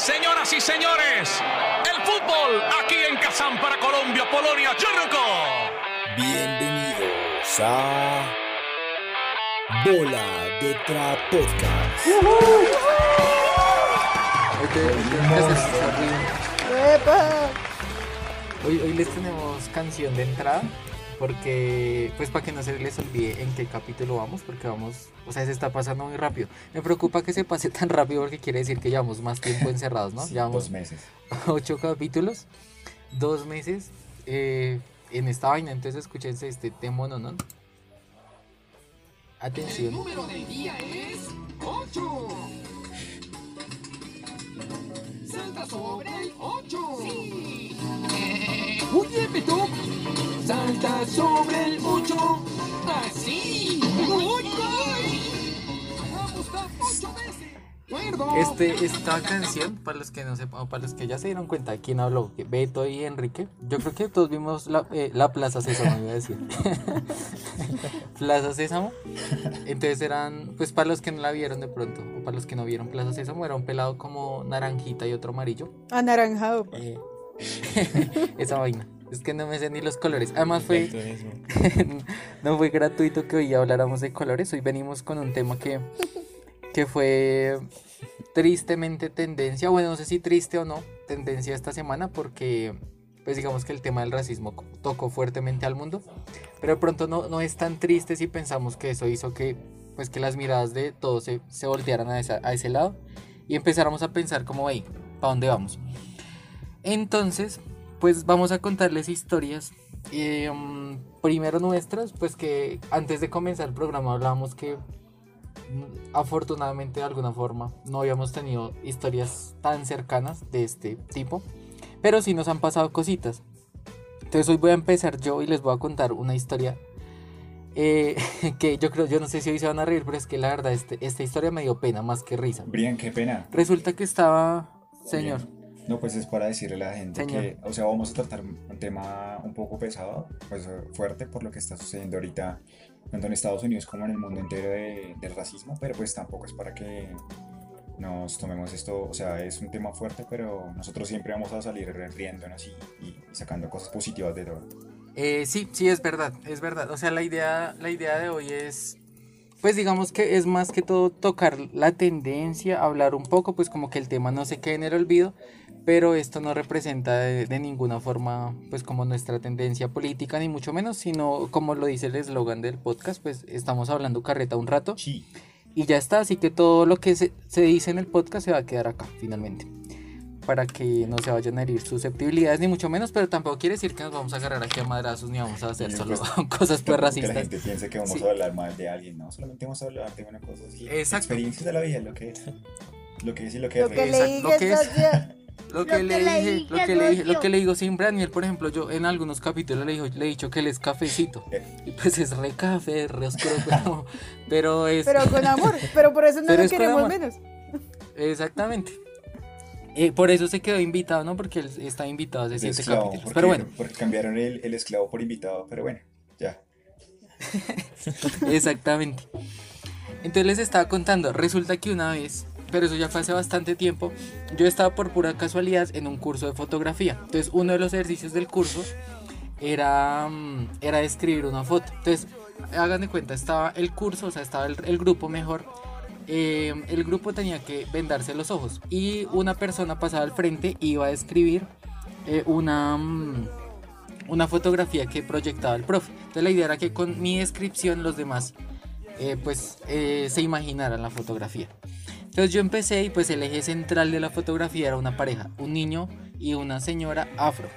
Señoras y señores, el fútbol aquí en Kazán para Colombia, Polonia, Churruco. Bienvenidos a Bola de Tra Podcast. Hoy, hoy les tenemos canción de entrada porque pues para que no se les olvide en qué capítulo vamos porque vamos, o sea, se está pasando muy rápido. Me preocupa que se pase tan rápido porque quiere decir que llevamos más tiempo encerrados, ¿no? Llevamos Dos meses. ocho capítulos, dos meses eh, en esta vaina, entonces escúchense este tema, ¿no? ¿no? Atención. número del día es 8. Salta sobre el 8. Sí. Bien, Beto. Salta sobre el 8. Así. Muy bien. Hagamos las 8 veces. Acuerdo. Este, esta canción, para los que no sepan, o para los que ya se dieron cuenta, ¿quién habló? Beto y Enrique. Yo creo que todos vimos la, eh, la Plaza Sésamo, iba a decir. Plaza Sésamo. Entonces eran, pues para los que no la vieron de pronto, o para los que no vieron Plaza Sésamo, era un pelado como naranjita y otro amarillo. Anaranjado. Eh, esa vaina. Es que no me sé ni los colores. Además fue, no fue gratuito que hoy habláramos de colores. Hoy venimos con un tema que, que fue tristemente tendencia. Bueno, no sé si triste o no, tendencia esta semana porque pues digamos que el tema del racismo tocó fuertemente al mundo. Pero de pronto no, no es tan triste si pensamos que eso hizo que pues que las miradas de todos se, se voltearan a, esa- a ese lado y empezáramos a pensar como, hey, ¿para dónde vamos? Entonces, pues vamos a contarles historias. eh, mm, primero nuestras, pues que antes de comenzar el programa hablábamos que mm, afortunadamente de alguna forma no habíamos tenido historias tan cercanas de este tipo, pero sí nos han pasado cositas. Entonces hoy voy a empezar yo y les voy a contar una historia eh, que yo creo, yo no sé si hoy se van a reír, pero es que la verdad este, esta historia me dio pena más que risa. Brian, qué pena. Resulta que estaba, señor, No, pues es para decirle a la gente Señor. que, o sea, vamos a tratar un tema un poco pesado, pues eh, fuerte por lo que está sucediendo ahorita, tanto en Estados Unidos como en el mundo entero de- del racismo, pero pues tampoco es para que nos tomemos esto, o sea, es un tema fuerte, pero nosotros siempre vamos a salir riéndonos y, y sacando cosas positivas de todo. Eh, sí, sí, es verdad, es verdad. O sea, la idea, la idea de hoy es, pues digamos que es más que todo tocar la tendencia, hablar un poco, pues como que el tema no se quede en el olvido, pero esto no representa de, de ninguna forma, pues como nuestra tendencia política, ni mucho menos, sino como lo dice el eslogan del podcast, pues estamos hablando carreta un rato Sí, y ya está, así que todo lo que se, se dice en el podcast se va a quedar acá, finalmente. Para que no se vayan a herir susceptibilidades, ni mucho menos, pero tampoco quiere decir que nos vamos a agarrar aquí a madrazos ni vamos a hacer solo pues, cosas pues que la gente piense que vamos Sí. a hablar mal de alguien, no, solamente vamos a hablar de una cosa así. Exacto. Experiencias de la vida, lo que es. Lo que es y lo que Lo es. que es-. Lo que, le dije, lo que le dije, lo que le digo siempre a Daniel, por ejemplo, yo en algunos capítulos le, dijo, le he dicho que él es cafecito. Eh. Y pues es re café, re oscuro, pero, pero es... Pero con amor. Pero por eso no Pero lo es queremos menos. Exactamente. Eh, por eso se quedó invitado, ¿no? Porque él está invitado hace de siete esclavo, capítulos. porque, Pero bueno, porque cambiaron el, el esclavo por invitado, pero bueno, ya. Exactamente. Entonces les estaba contando, resulta que una vez, pero eso ya fue hace bastante tiempo, yo estaba por pura casualidad en un curso de fotografía. Entonces uno de los ejercicios del curso era, mm, era escribir una foto. Entonces, hagan de cuenta, estaba el curso, o sea, estaba el, grupo mejor. eh, el grupo tenía que vendarse los ojos y una persona pasaba al frente iba a escribir eh, una... mm, una fotografía que proyectaba el profe. Entonces la idea era que con mi descripción los demás eh, pues se imaginaran la fotografía. Entonces yo empecé y pues el eje central de la fotografía era una pareja, un niño y una señora afro.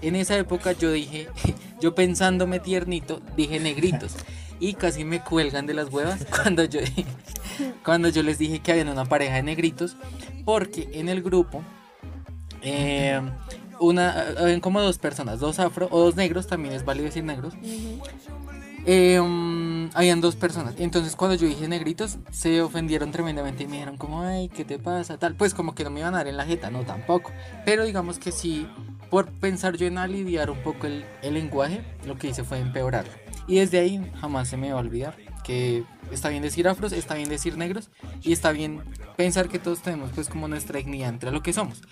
En esa época yo dije, yo pensándome tiernito, dije negritos. Y casi me cuelgan de las huevas cuando yo, cuando yo les dije que había una pareja de negritos. Porque en el grupo eh, una, habían como dos personas, dos afro o dos negros, también es válido decir negros. Eh, habían dos personas. Entonces cuando yo dije negritos, se ofendieron tremendamente y me dijeron como, ay, ¿qué te pasa? Tal, pues como que no me iban a dar en la jeta, no tampoco. Pero digamos que sí, por pensar yo en aliviar un poco el, el lenguaje, lo que hice fue empeorarlo. Y desde ahí jamás se me va a olvidar. que está bien decir afros, está bien decir negros y está bien pensar que todos tenemos pues como nuestra dignidad entre lo que somos.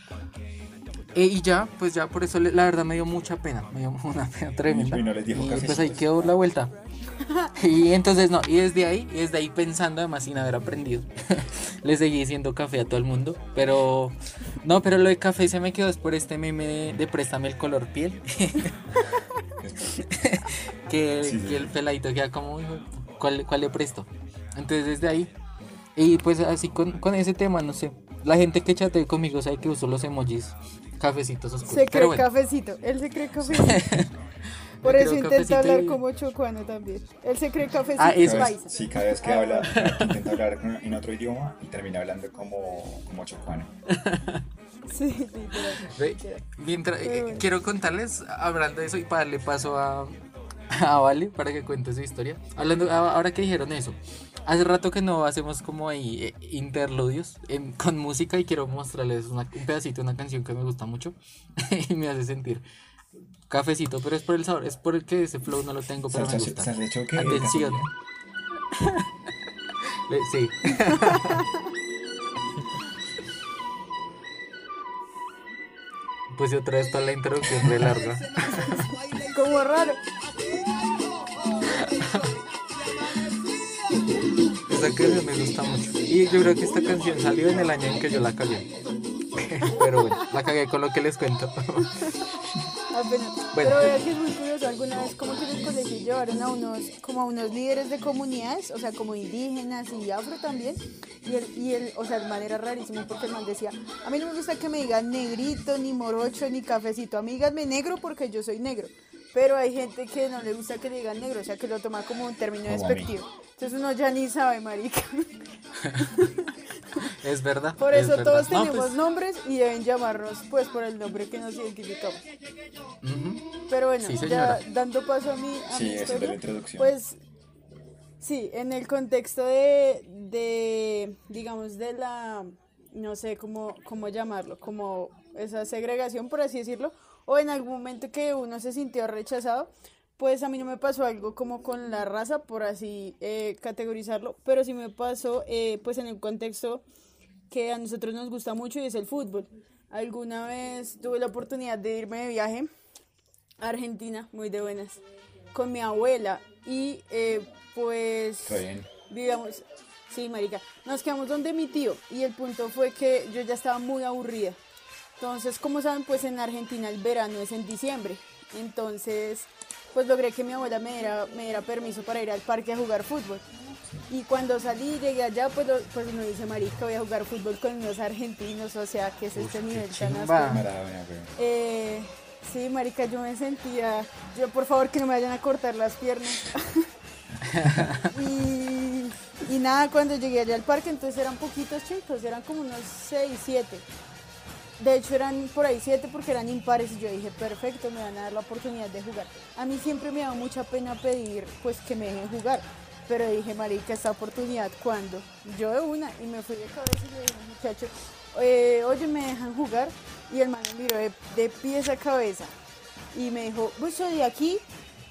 Eh, y ya, pues ya por eso le- la verdad me dio mucha pena, me dio una pena tremenda. Y no les dijo Y pues ahí quedó la vuelta. Y entonces no, y desde ahí, y desde ahí pensando además sin haber aprendido, le seguí diciendo café a todo el mundo, pero no, pero lo de café se me quedó es por este meme de, de préstame el color piel, que, Sí, sí. que el peladito queda como, "Hijo, ¿cuál, ¿cuál le presto? Entonces desde ahí, y pues así con, con ese tema, no sé, la gente que chatea conmigo sabe que uso los emojis cafecitos oscuros. Se cree bueno, cafecito. Él se cree cafecito. Por eso intenta hablar y- como chocuano también. Él se cree cafecito Ah, eso. Cada vez- paisa. sí, cada vez que habla, intenta hablar en otro idioma y termina hablando como, como chocuano. Sí, literal. Mientras- eh, quiero contarles, hablando de eso y para darle paso a, a Vale para que cuente su historia. Hablando, a- ahora que dijeron eso, hace rato que no hacemos como ahí eh, interludios en- con música y quiero mostrarles una- un pedacito de una canción que me gusta mucho y me hace sentir cafecito, pero es por el sabor, es por el que ese flow no lo tengo, pero me gusta. Atención. Sí. Pues y otra vez toda la introducción re larga. Como raro. Esta canción me gusta mucho. Y yo creo que esta canción salió en el año en que yo la cagué. Pero bueno, la cagué con lo que les cuento. Apenas. Bueno. Pero vea que es muy curioso, alguna vez como que en el colegio llevaron a unos, como a unos líderes de comunidades, o sea, como indígenas y afro también, y el, y el, o sea, el man era rarísimo porque el man decía, a mí no me gusta que me digan negrito, ni morocho, ni cafecito, a mí díganme negro porque yo soy negro. Pero hay gente que no le gusta que le digan negro, o sea, que lo toma como un término Como despectivo. Entonces uno ya ni sabe, marica. Es verdad. Por es eso verdad. todos No, tenemos pues, nombres y deben llamarnos pues por el nombre que nos identificamos. Pero bueno, Sí, ya dando paso a mi, a Sí, mi haciendo historia, la introducción. pues sí, en el contexto de, de digamos, de la, no sé cómo, cómo llamarlo, como esa segregación, por así decirlo, o en algún momento que uno se sintió rechazado, pues a mí no me pasó algo como con la raza, por así eh, categorizarlo, pero sí me pasó eh, pues en el contexto que a nosotros nos gusta mucho y es el fútbol. Alguna vez tuve la oportunidad de irme de viaje a Argentina, muy de buenas, con mi abuela y eh, pues vivíamos, sí, marica, nos quedamos donde mi tío y el punto fue que yo ya estaba muy aburrida. Entonces, como saben, pues en Argentina el verano es en diciembre. Entonces, pues logré que mi abuela me diera, me diera permiso para ir al parque a jugar fútbol. Y cuando salí, llegué allá, pues, lo- pues uno dice, marica, voy a jugar fútbol con unos argentinos, o sea, que es este qué nivel tan. Eh, sí, marica, yo me sentía, yo por favor que no me vayan a cortar las piernas. y, y nada, cuando llegué allá al parque, entonces eran poquitos chicos, eran como unos 6, 7. De hecho eran por ahí 7 porque eran impares y yo dije, perfecto, me van a dar la oportunidad de jugar. A mí siempre me da mucha pena pedir pues que me dejen jugar. Pero dije, marica, esta oportunidad, ¿cuándo? Yo de una, y me fui de cabeza y le dije, muchacho, eh, oye, ¿me dejan jugar? Y el man me miró de, pies a cabeza y me dijo, ¿vos soy de aquí?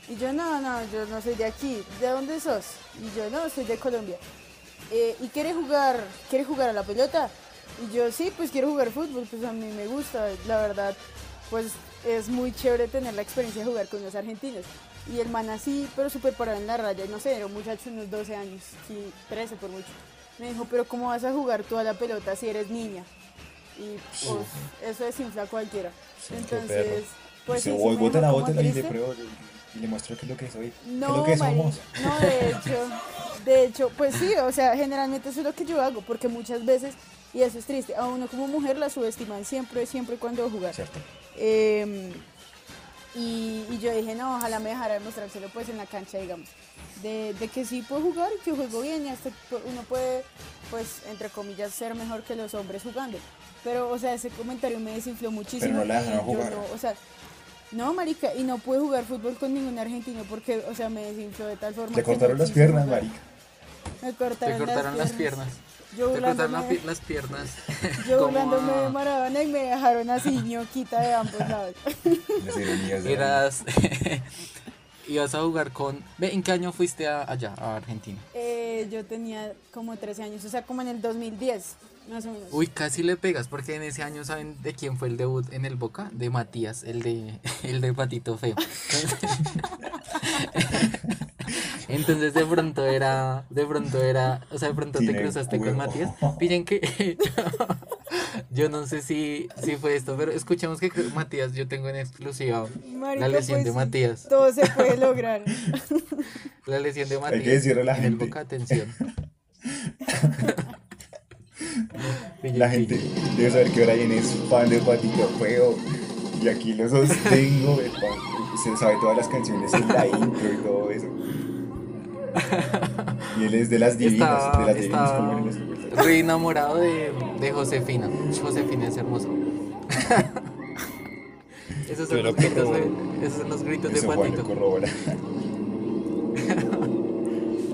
Y yo, no, no, yo no soy de aquí. ¿De dónde sos? Y yo, no, soy de Colombia. "Eh, ¿Y quieres jugar, quieres jugar a la pelota? Y yo, sí, pues quiero jugar fútbol, pues a mí me gusta, la verdad, pues es muy chévere tener la experiencia de jugar con los argentinos. Y el man así, pero súper parado en la raya, no sé, era un muchacho de unos 12 años, sí, 13 por mucho. Me dijo, pero ¿cómo vas a jugar tú a la pelota si eres niña? Y pues eso desinfla a cualquiera. Sí, Entonces, pues sí, sí "Voy, dejó como bótala y le pruebo y le muestro qué es lo que soy. qué es No, lo que somos. no, de hecho, de hecho, pues sí, o sea, generalmente eso es lo que yo hago, porque muchas veces, y eso es triste, a uno como mujer la subestiman siempre, siempre cuando va a jugar. ¿Cierto? Eh, y, y yo dije, no, ojalá me dejara demostrárselo pues en la cancha, digamos, de, de que sí puedo jugar, que juego bien y hasta uno puede, pues, entre comillas, ser mejor que los hombres jugando. Pero, o sea, ese comentario me desinfló muchísimo. no la y dejaron yo jugar. no, o sea, no, marica, y no pude jugar fútbol con ningún argentino porque, o sea, me desinfló de tal forma no cortaron las piernas, jugar. marica. Me Te cortaron, cortaron las piernas. Yo Te cortaron la las piernas. Yo burlándome de Maradona y me dejaron así ñoquita de ambos lados. Las ironías de la vida. Eras. ibas a jugar con... Ve, ¿en qué año fuiste a- allá, a Argentina? Eh, yo tenía como 13 años, o sea, como en el 2010, más o menos. Uy, casi le pegas, porque en ese año, ¿saben de quién fue el debut en el Boca? De Matías, el de, el de Patito Feo. Entonces de pronto era, de pronto era, o sea, de pronto te cruzaste con. Matías. Pillen que, yo no sé si, si fue esto, pero escuchemos que Matías, yo tengo en exclusiva Marica, la lesión pues de Matías. Todo se puede lograr. La lesión de Matías. que decirle a la en el gente. Boca, atención. Pillen La que- gente debe saber que Brian es fan de Patito Feo. Y aquí lo sostengo. Se sabe todas las canciones en la intro y todo eso. Y él es de las divinas, Está, de las divinas como en los 50. re enamorado de, de Josefina. Josefina es hermosa. esos, son los lo gritos de, esos son los gritos Eso Juan lo Patito. corrobora.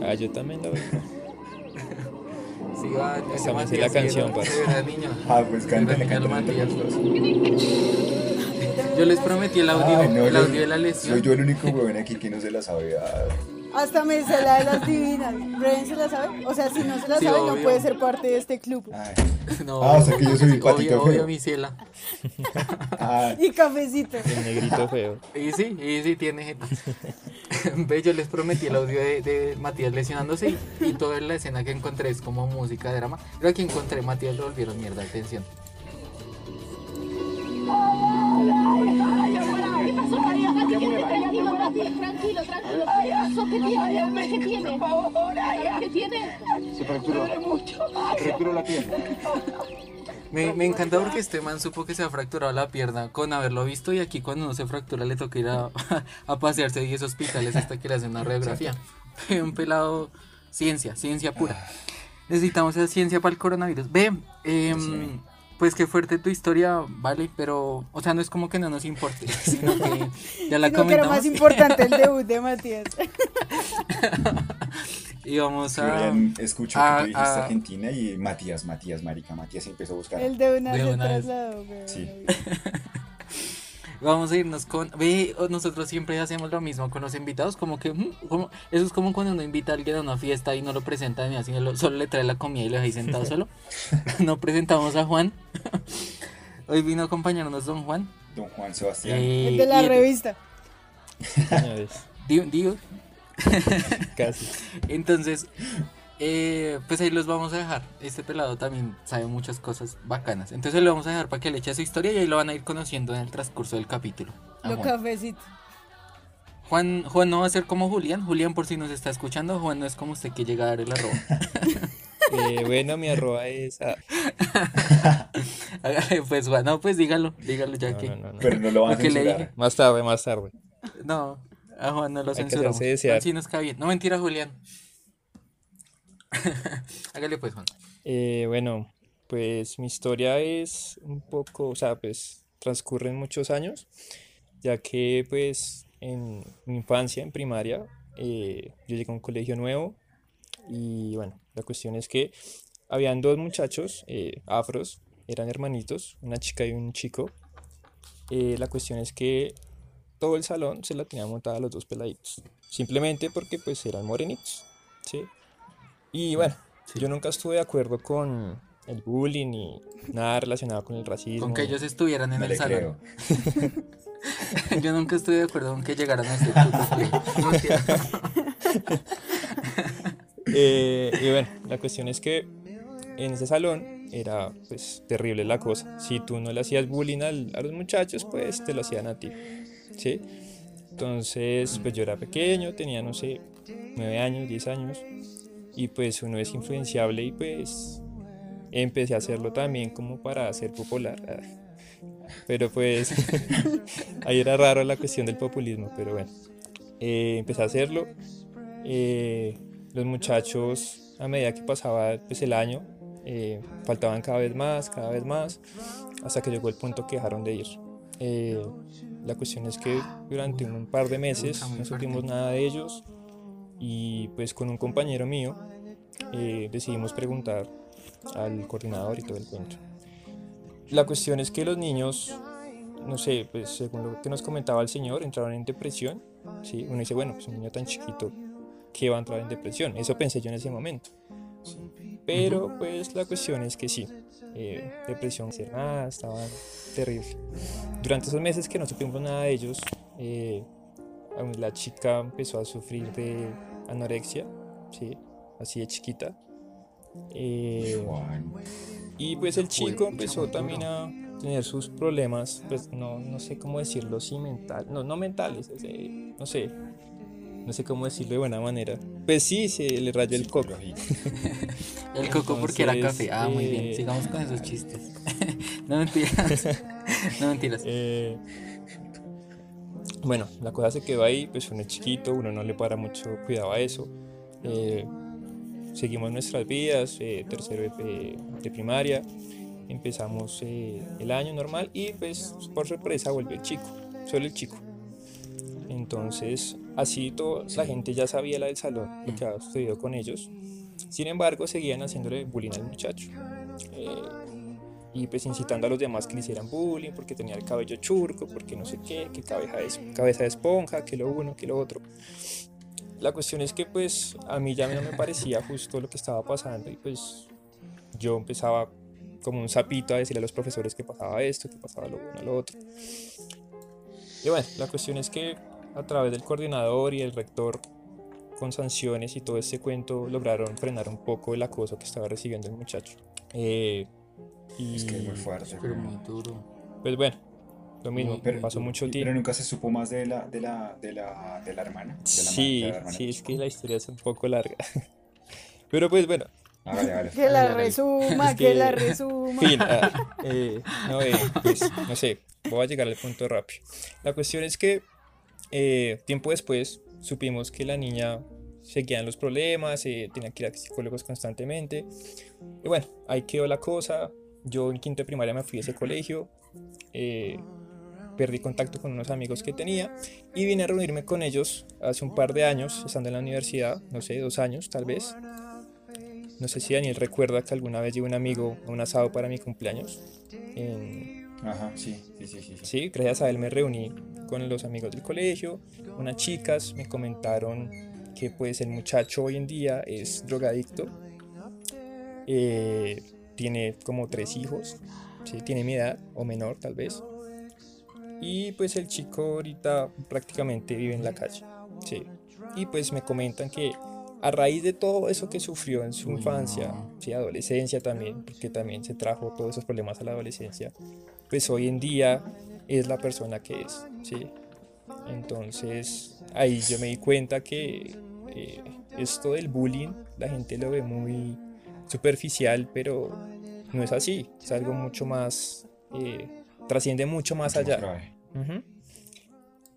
Ah, yo también lo veo. Sí, va, Esa me sé la canción, niño. Ah, pues cántale. Yo les prometí el audio, no, el yo- audio de la Soy lesión. yo el único huevón aquí que no se la sabe. Ah, Hasta me sé la de las divinas. ¿Brian se la sabe? O sea, si no se la Sí, sabe, obvio. no puede ser parte de este club. ay. No, Ah, o sea que yo soy Patito obvio, Feo. obvio, mi ciela. Ah, Y cafecito. El negrito feo. Y sí, y sí tiene jeta. Ve, yo les prometí el audio de, de Matías lesionándose y, y toda la escena que encontré es como música de drama. Pero aquí encontré Matías lo volvieron mierda, atención. Tranquilo, tranquilo. ¿Qué pasó? ¿Qué tiene? ¿Qué tiene? Por favor, ¿Qué tiene? Se fracturó. Se fracturó la pierna. Me, me encanta porque este man supo que se ha fracturado la pierna con haberlo visto y aquí cuando uno se fractura le toca ir a, a pasearse a 10 hospitales hasta que le hacen una radiografía. Un pelado, ciencia, ciencia pura. Necesitamos esa ciencia para el coronavirus. Ve, em, pues qué fuerte tu historia, vale, pero, o sea, no es como que no nos importe, sino que ya la Sino que era comentamos más importante el debut de Matías. y vamos a... Ah, que tú dijiste. Argentina y Matías, Matías, marica, Matías empezó a buscar. El de una De una vez. trasladó. weón. Sí. Vamos a irnos con. Ve, nosotros siempre hacemos lo mismo con los invitados. Como que. mm, como, eso es como cuando uno invita a alguien a una fiesta y no lo presenta ni así, lo- solo le trae la comida y lo deja ahí sentado solo. no presentamos a Juan. Hoy vino a acompañarnos Don Juan. Don Juan Sebastián. Eh, El de la revista. Digo, casi. Entonces, eh, pues ahí los vamos a dejar. Este pelado también sabe muchas cosas bacanas. Entonces lo vamos a dejar para que le eche su historia y ahí lo van a ir conociendo en el transcurso del capítulo. Lo Juan. cafecito. Juan, Juan no va a ser como Julián. Julián, por si nos está escuchando, Juan no es como usted que llega a dar el arroba. Eh, bueno, mi arroba es. ah, pues Juan, no, pues dígalo, dígalo ya no, que. no, no, no. Pero no lo van a censurar. Más tarde, más tarde. No, a Juan no lo Hay censuramos. Juan sí nos cae bien. No, mentira, Julián. Hágale pues, Juan. Eh, bueno, pues mi historia es un poco, o sea, pues transcurren muchos años, ya que pues en mi infancia, en primaria, eh, yo llegué a un colegio nuevo y bueno, la cuestión es que habían dos muchachos eh, afros, eran hermanitos, una chica y un chico. Eh, la cuestión es que todo el salón se la tenía montada a los dos peladitos, simplemente porque pues eran morenitos, ¿sí? Y bueno, yo nunca estuve de acuerdo con el bullying ni nada relacionado con el racismo. Con que ellos estuvieran en No el salón. creo. Yo nunca estuve de acuerdo con que llegaran a este puto. No. Eh, y bueno, la cuestión es que en ese salón era pues terrible la cosa. Si tú no le hacías bullying al- a los muchachos, pues te lo hacían a ti. ¿Sí? Entonces, pues yo era pequeño, tenía, no sé, 9 años, 10 años. Y pues uno es influenciable y pues empecé a hacerlo también como para ser popular. Ah. Pero pues ahí era raro la cuestión del populismo, pero bueno. Eh, empecé a hacerlo. Eh, los muchachos, a medida que pasaba pues, el año, eh, faltaban cada vez más, cada vez más, hasta que llegó el punto que dejaron de ir. Eh, la cuestión es que durante un par de meses no supimos nada de ellos y pues con un compañero mío eh, decidimos preguntar al coordinador y todo el cuento. La cuestión es que los niños, no sé, pues según lo que nos comentaba el señor, entraron en depresión ¿sí? Uno dice, bueno, pues un niño tan chiquito, ¿qué va a entrar en depresión? Eso pensé yo en ese momento. Pero pues la cuestión es que sí, eh, depresión, nada, estaba terrible. Durante esos meses que no supimos nada de ellos, eh, la chica empezó a sufrir de anorexia, ¿sí? así de chiquita. Eh, y pues el chico empezó también a tener sus problemas, pues no, no sé cómo decirlo, sí mental, no, no mentales, ese- no sé, no sé cómo decirlo de buena manera. Pues sí, se le rayó el coco. El coco porque era café. Ah, muy bien. eh, Sigamos con esos chistes. no mentiras. no mentiras. Eh, bueno, la cosa se quedó ahí, pues uno es chiquito, uno no le para mucho cuidado a eso. Eh, seguimos nuestras vidas, eh, tercero de, de primaria, empezamos eh, el año normal y pues por sorpresa volvió el chico, solo el chico. Entonces, así todo, la gente ya sabía la del salón, lo que había sucedido con ellos. Sin embargo, seguían haciéndole bullying al muchacho. Eh, y pues incitando a los demás que le hicieran bullying porque tenía el cabello churco, porque no sé qué, que cabeza de, cabeza de esponja, que lo uno, que lo otro. La cuestión es que pues a mí ya no me parecía justo lo que estaba pasando y pues yo empezaba como un sapito a decirle a los profesores que pasaba esto, que pasaba lo uno, lo otro. Y bueno, la cuestión es que a través del coordinador y el rector con sanciones y todo este cuento lograron frenar un poco el acoso que estaba recibiendo el muchacho. Eh, y Es que es muy fuerte. Pero muy duro. pues bueno, lo mismo, Pero, pasó mucho tiempo. Pero nunca se supo más de la, de la, de la, de la hermana. de la Sí, de la hermana sí, es que la historia es un poco larga. Pero pues bueno, Hágale, hágale. Que la resuma, Es que, que- la resuma. fin, ah, eh, no, eh, pues, no sé, voy a llegar al punto rápido. La cuestión es que eh, tiempo después supimos que la niña en los problemas, eh, tenía que ir a psicólogos constantemente. Y bueno, ahí quedó la cosa. Yo en quinto de primaria me fui a ese colegio. eh, perdí contacto con unos amigos que tenía y vine a reunirme con ellos hace un par de años, estando en la universidad, no sé, dos años tal vez. No sé si Daniel recuerda que alguna vez llevé un amigo a un asado para mi cumpleaños. En- Ajá, sí, sí, sí, sí. sí. Sí, gracias a él me reuní con los amigos del colegio, unas chicas me comentaron que pues el muchacho hoy en día es drogadicto, eh, tiene como tres hijos, ¿sí? tiene mi edad o menor tal vez, y pues el chico ahorita prácticamente vive en la calle, ¿sí? y pues me comentan que a raíz de todo eso que sufrió en su infancia, sí, adolescencia también, porque también se trajo todos esos problemas a la adolescencia, pues hoy en día es la persona que es, ¿sí? Entonces ahí yo me di cuenta que eh, esto del bullying la gente lo ve muy superficial, pero no es así, es algo mucho más, eh, trasciende mucho más Mucho allá.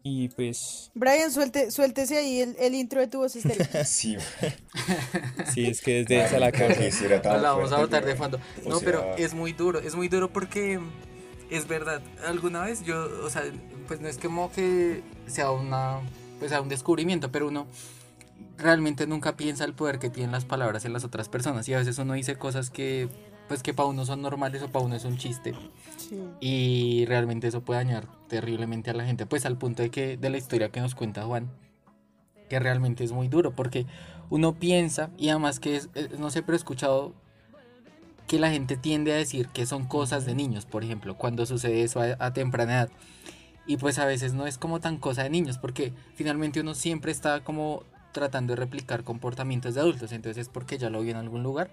Y pues Brian, suelte, suéltese ahí el, el intro de tu voz estéreo. Sí, güey. sí, es que desde esa la cosa. la vamos a botar de fondo. No, pero es muy duro, es muy duro porque es verdad. Alguna vez yo, o sea, pues no es como que sea una, pues sea un descubrimiento, pero uno realmente nunca piensa el poder que tienen las palabras en las otras personas y a veces uno dice cosas que, pues que para uno son normales o para uno es un chiste Sí. y realmente eso puede dañar terriblemente a la gente, pues al punto de que de la historia que nos cuenta Juan, que realmente es muy duro, porque uno piensa, y además que es, es- no sé, pero he escuchado que la gente tiende a decir que son cosas de niños, por ejemplo, cuando sucede eso a, a temprana edad. Y pues a veces no es como tan cosa de niños, porque finalmente uno siempre está como tratando de replicar comportamientos de adultos, entonces es porque ya lo vio en algún lugar.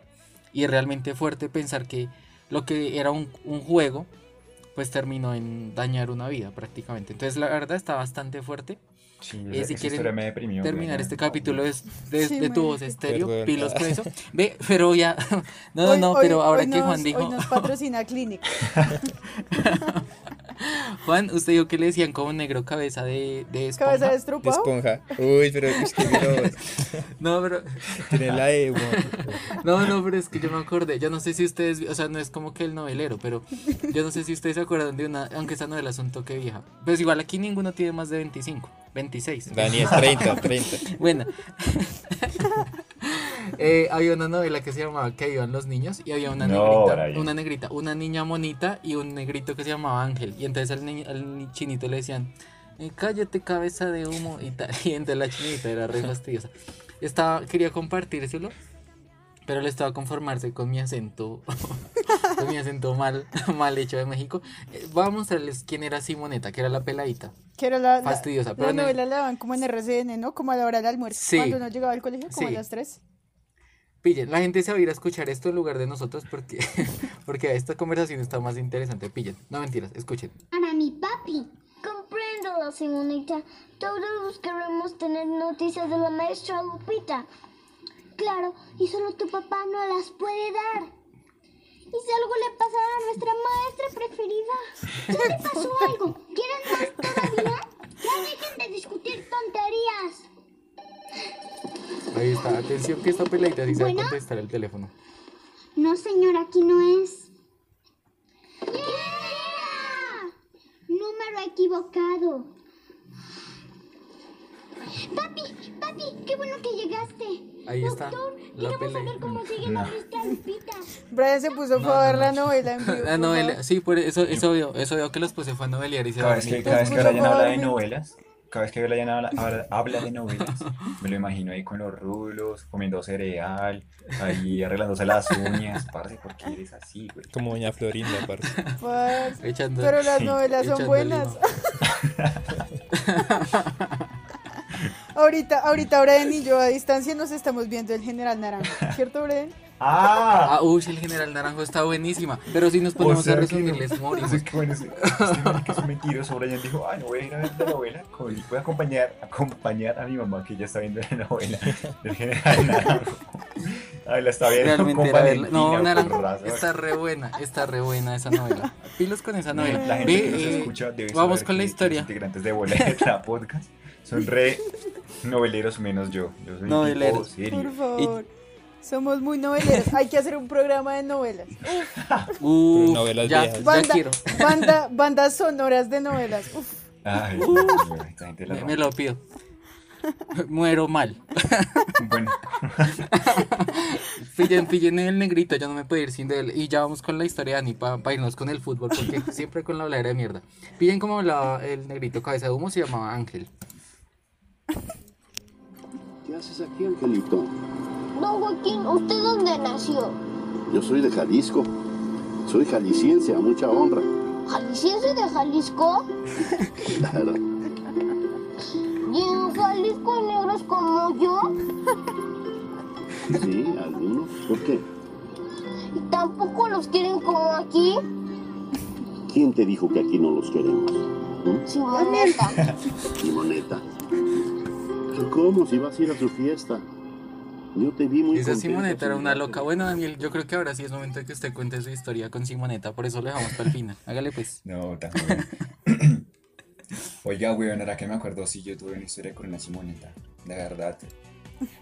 Y es realmente fuerte pensar que lo que era un, un juego, pues terminó en dañar una vida prácticamente. Entonces la verdad está bastante fuerte. Sí, Eh, si quieren me deprimió, Terminar no, este no, capítulo no. es de, Sí, de tu voz estéreo, Perdón. pilos con eso. Ve, pero ya, no, no, Hoy- no, hoy- pero ahora hoy que Juan nos- dijo, Hoy nos patrocina Clinic. Juan, usted dijo que le decían como negro cabeza de, de esponja. Cabeza de esponja. Uy, pero es que mira, No, pero, tiene la de no, no, pero es que yo me acordé, yo no sé si ustedes, o sea, no es como que el novelero, pero yo no sé si ustedes se acuerdan de una, aunque esa novela es un toque vieja. Pues igual aquí ninguno tiene más de 25, 26. Daniel, 30, 30. Bueno, eh, había una novela que se llamaba Que iban los niños y había una No, negrita, Brian. una negrita, una niña monita y un negrito que se llamaba Ángel. Y entonces al, ni- al ni- chinito le decían, y cállate cabeza de humo y tal. Y entonces la chinita era re fastidiosa. Estaba, quería compartírselo, pero le estaba conformarse con mi acento, con mi acento mal, mal hecho de México. Eh, Voy a mostrarles quién era Simoneta, que era la peladita. Que era la, la- Fastidiosa, la pero en el- novela la daban como en RCN, ¿no? Como a la hora del almuerzo. Sí. Cuando uno llegaba al colegio, como Sí. a las 3. Pillen, la gente se va a ir a escuchar esto en lugar de nosotros porque, porque esta conversación está más interesante. Pillen, no mentiras, escuchen. Para mi papi. Compréndolo, Simonita. Todos queremos tener noticias de la maestra Lupita. Claro, y solo tu papá no las puede dar. ¿Y si algo le pasara a nuestra maestra preferida? ¿Ya le pasó algo? ¿Quieren más todavía? Ya dejen de discutir tonterías. Ahí está, atención que esta peladita sabe Bueno. contestar el teléfono. No, señor, aquí no es. ¡Yeah! Número equivocado. Papi, papi, qué bueno que llegaste. Ahí está, Doctor, la queremos pelea. saber cómo sigue la maestra Lupita. Brian se puso fue a ver la novela en vivo. La por novela, sí, por eso, eso veo, eso veo que los puse fue a novelear y se Cada vez que, cada vez que Brian habla de novelas, cada vez que Brian habla, habla, habla de novelas, me lo imagino ahí con los rulos, comiendo cereal, ahí arreglándose las uñas. Parce, ¿por qué eres así, güey? Como doña Florinda, parce. Pues, Echando- pero las sí, novelas son echando buenas. ahorita, ahorita Brian y yo a distancia nos estamos viendo el General Naranjo. ¿Cierto, Brian? ¡Ah! Ah, uy, el general Naranjo está buenísima. Pero si nos ponemos sea a que resumirles, no- morimos. o sea que bueno, este marica es un mentiroso. Brian dijo, ay, no voy a ir a ver la novela. como- Voy a acompañar, acompañar a mi mamá que ya está viendo la novela del general Naranjo. Ay, la está viendo Realmente con era No, con Naranjo, está re buena, está re buena esa novela. Pilos con esa novela. La gente Ve, que nos eh, escucha debe vamos saber con la que historia. Los integrantes de Boleta Podcast son re noveleros menos yo. Yo soy Noveleros. un tipo serio. Por favor. Somos muy noveleros. Hay que hacer un programa de novelas. Uf, Uf, novelas ya, viejas. ya banda, quiero. banda, bandas sonoras de novelas. Uf. Ay, gente la Me, me lo pido. Muero mal. Bueno, Pillen, pillen el negrito, yo no me puedo ir sin de él. Y ya vamos con la historia de Ani para irnos con el fútbol, porque siempre con la habladera de mierda. Pillen como hablaba el negrito cabeza de humo, se llamaba Ángel. ¿Qué haces aquí, Angelito? Don Joaquín, ¿usted dónde nació? Yo soy de Jalisco. Soy jalisciense, a mucha honra. ¿Jalisciense de Jalisco? Claro. ¿Y en Jalisco hay negros como yo? Sí, algunos. ¿Por qué? ¿Y tampoco los quieren como aquí? ¿Quién te dijo que aquí no los queremos? ¿Mm? Simoneta. Simoneta. ¿Pero ¿Cómo? Si vas a ir a su fiesta. Yo te vi muy Esa contento Simoneta era una loca. Bueno, Daniel, yo creo que ahora sí es momento de que usted cuente su historia con Simoneta, por eso lo dejamos para el final. Hágale pues. no, tan bueno. Oiga, weón, ahora que me acuerdo, sí, yo tuve una historia con una Simoneta, de verdad.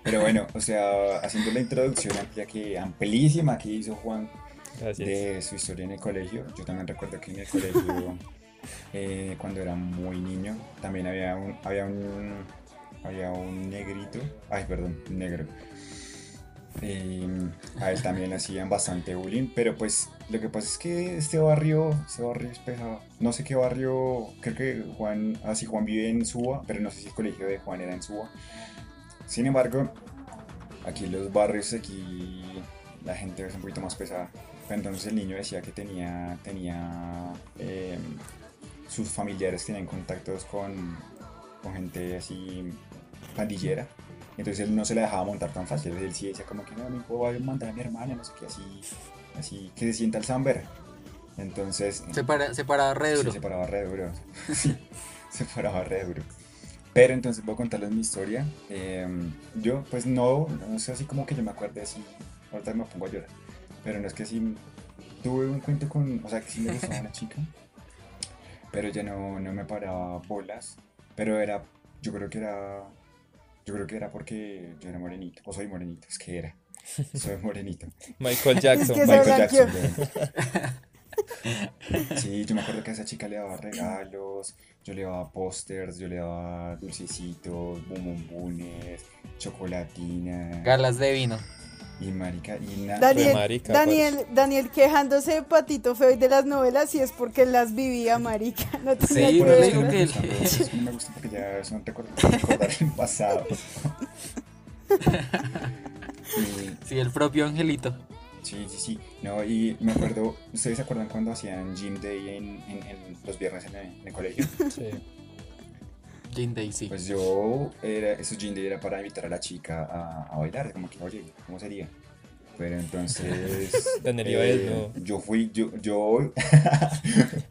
Pero bueno, o sea, haciendo la introducción amplia que, amplísima que hizo Juan Gracias. de su historia en el colegio, yo también recuerdo que en el colegio, eh, cuando era muy niño, también había un, había un, había un negrito, ay, perdón, negro. A él también le hacían bastante bullying, pero pues lo que pasa es que este barrio, este barrio es pesado. No sé qué barrio, creo que Juan, así Juan vive en Suba, pero no sé si el colegio de Juan era en Suba. Sin embargo, aquí los barrios, aquí la gente es un poquito más pesada. Entonces el niño decía que tenía, tenía eh, sus familiares tenían contactos con, con gente así pandillera. Entonces él no se la dejaba montar tan fácil. Él sí decía como que no, mi hijo va a mandar a mi hermana, no sé qué, así, así que se sienta el Samber. Entonces Se, para, se paraba re duro. Sí, se paraba re duro. Sí, se paraba re duro. Pero entonces voy a contarles mi historia. Eh, yo, pues no, no sé, así como que yo me acuerde así. Ahorita me pongo a llorar. Pero no es que así. Tuve un cuento con. O sea, que sí me gustaba una chica. Pero ya no, no me paraba bolas. Pero era. Yo creo que era. Yo creo que era porque yo era morenito. O soy morenito. Es que era. Soy morenito. Michael Jackson. que se Michael. Jackson. Sí, yo me acuerdo que a esa chica le daba regalos, yo le daba pósters, yo le daba dulcecitos, bombombones, chocolatina. Galas de vino. Y marica, y nada. Daniel, marica, Daniel, Daniel quejándose de Patito Feo y de las novelas y es porque las vivía, marica. No tenía Sí, que pero digo que Eso no me gusta porque ya son recordar, recordar el pasado. Y- Sí, el propio Angelito. Sí, sí, sí. No, y me acuerdo, ¿ustedes se acuerdan cuando hacían gym day en, en- en los viernes en el, en el colegio? Sí. Daisy. Pues yo, era, esos gym day era para invitar a la chica a, a bailar, como que, oye, ¿cómo sería? Pero entonces... eh, Daniel iba desnudo. yo fui, yo, yo...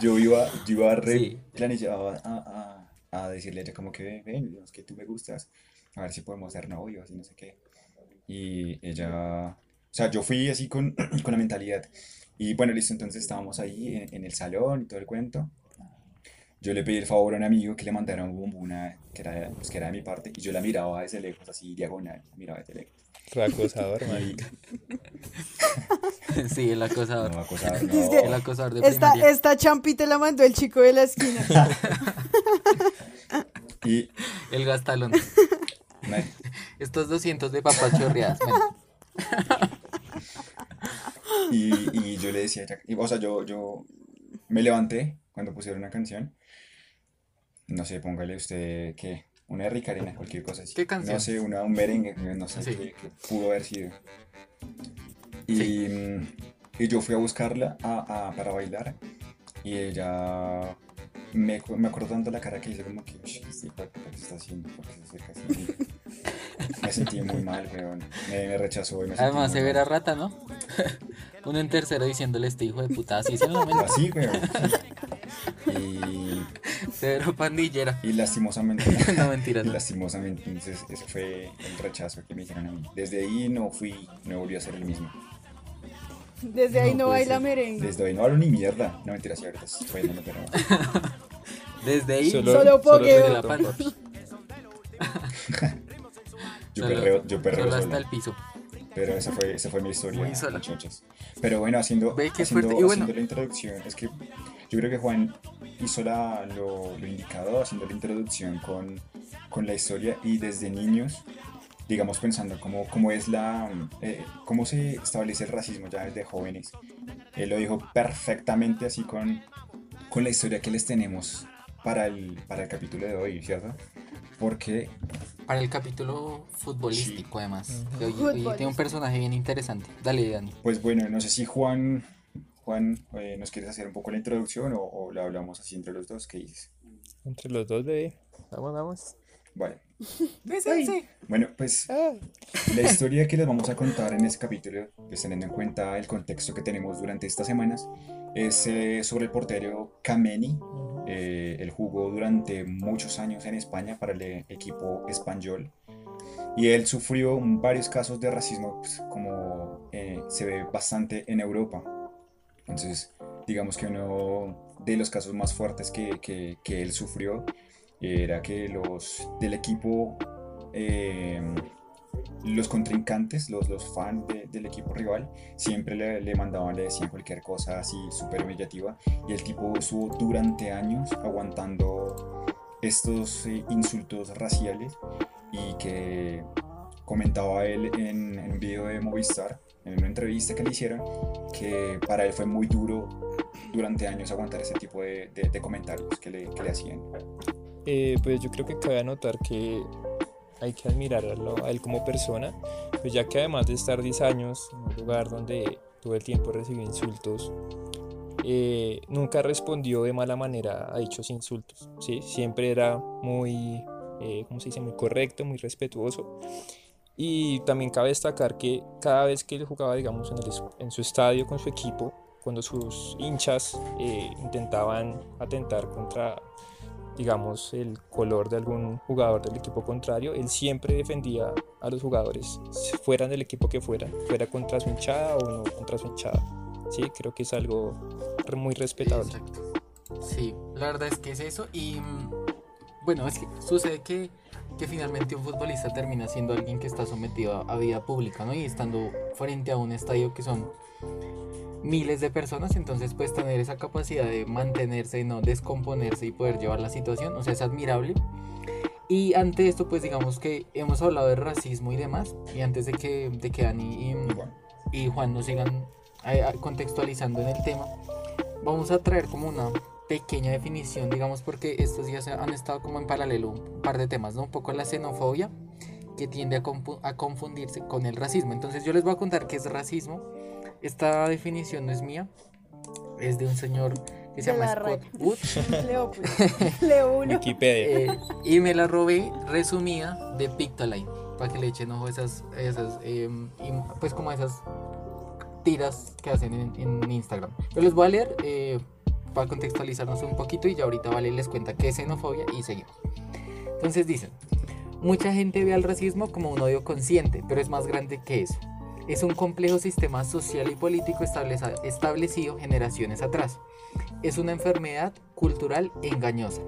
yo iba, yo iba re Sí. planillado a, a, a decirle a ella como que, ven, ven, es que tú me gustas, a ver si podemos ser novios y no sé qué. Y ella, o sea, yo fui así con, con la mentalidad. Y bueno, listo, entonces estábamos ahí en, en el salón y todo el cuento. Yo le pedí el favor a un amigo que le mandara un bombona que era, pues, que era de mi parte y yo la miraba desde lejos, así diagonal, miraba desde lejos. Re acosador, marica. Sí, el acosador. no, acosador, no. que- El acosador de Esta, primaria. esta champi te la mandó el chico de la esquina. Y, El gastalón. me- Estos 200 de papas chorreadas. Y, y yo le decía, a ella- y, o sea, yo, yo me levanté cuando pusieron una canción. No sé, póngale usted que una de Ricarena, cualquier cosa así. ¿Qué canción? No sé, una, un merengue, no sé Sí. qué, qué pudo haber sido. Y, y yo fui a buscarla a- a- para bailar y ella me, me acuerdo tanto la cara que hizo como que, "Ush, este hijo de puta, ¿qué está haciendo? ¿Por qué se acerca así a mí?". Me sentí muy mal, weón. Me, me rechazó y me además, severa mal. rata, ¿no? Uno en tercero diciéndole este hijo de puta. Así se lo. Así, weón. Y, Severo pandillera. y lastimosamente, No, no. lastimosamente, entonces ese fue el rechazo que me hicieron a mí. Desde ahí no fui, no volví a ser el mismo. Desde ahí No baila ser. merengue. Desde ahí no hablo ni mierda. No mentiras, sí, ahorita estoy bailando, pero Desde ahí. Solo solo desde la pan. yo Solo- perreo, yo perreo Solo solo. hasta el piso. Pero esa fue, esa fue mi historia, Muy sola. muchachos. Pero bueno, haciendo, Ve qué haciendo. Y bueno. haciendo la introducción, es que yo creo que Juan hizo la, lo, lo indicado haciendo la introducción con, con la historia y desde niños, digamos pensando cómo, cómo es la, eh, cómo se establece el racismo ya desde jóvenes. Él lo dijo perfectamente así con, con la historia que les tenemos para el, para el capítulo de hoy, ¿cierto? Porque Para el capítulo futbolístico, además. que hoy- hoy Futbolístico. tiene un personaje bien interesante. Dale, Dani. Pues bueno, no sé si Juan, Juan, eh, nos quieres hacer un poco la introducción o, o la hablamos así entre los dos, ¿qué dices? Entre los dos, bebé. Vamos, vamos. Vale. Bueno, pues la historia que les vamos a contar en este capítulo, pues teniendo en cuenta el contexto que tenemos durante estas semanas, es eh, sobre el portero Kameni. Eh, él jugó durante muchos años en España para el eh, equipo español y él sufrió varios casos de racismo, pues, como eh, se ve bastante en Europa. Entonces, digamos que uno de los casos más fuertes que, que- que él sufrió era que los del equipo, eh, los contrincantes, los, los fans de- del equipo rival, siempre le, le mandaban, le decían cualquier cosa así súper humillativa y el tipo estuvo durante años aguantando estos eh, insultos raciales y que comentaba él en, en un video de Movistar, en una entrevista que le hicieron, que para él fue muy duro durante años aguantar ese tipo de, de- de comentarios que le, que le hacían. Eh, pues yo creo que cabe anotar que hay que admirarlo a él como persona, pues ya que además de estar 10 años en un lugar donde todo el tiempo recibió insultos, eh, nunca respondió de mala manera a dichos insultos, ¿sí? Siempre era muy, eh, ¿cómo se dice? Muy correcto, muy respetuoso. Y también cabe destacar que cada vez que él jugaba, digamos, en, el en su estadio con su equipo, cuando sus hinchas eh, intentaban atentar contra digamos, el color de algún jugador del equipo contrario, él siempre defendía a los jugadores, fueran del equipo que fueran, fuera contra su hinchada o no contra su hinchada. Sí, creo que es algo muy respetable. Exacto. Sí, la verdad es que es eso. Y mm, bueno, es que sucede que, que finalmente un futbolista termina siendo alguien que está sometido a, vida pública, ¿no? Y estando frente a un estadio que son miles de personas, entonces pues tener esa capacidad de mantenerse, no descomponerse y poder llevar la situación, o sea, es admirable. Y ante esto, pues digamos que hemos hablado de racismo y demás. Y antes de que, de que Dani y, y Juan nos sigan eh, contextualizando en el tema, vamos a traer como una pequeña definición, digamos, porque estos días han estado como en paralelo un par de temas, ¿no? Un poco la xenofobia, que tiende a, a confundirse con el racismo. Entonces yo les voy a contar qué es racismo. Esta definición no es mía, es de un señor que se De llama. Scott Wood. Leo, pues. Leo uno. Wikipedia. Eh, y me la robé resumida de Pictoline, para que le echen ojo esas, esas im- pues como esas tiras que hacen en, en Instagram. Yo les voy a leer eh, para contextualizarnos un poquito y ya ahorita Vale les cuenta qué es xenofobia y seguimos. Entonces dicen, mucha gente ve al racismo como un odio consciente, pero es más grande que eso. Es un complejo sistema social y político establecido generaciones atrás. Es una enfermedad cultural engañosa.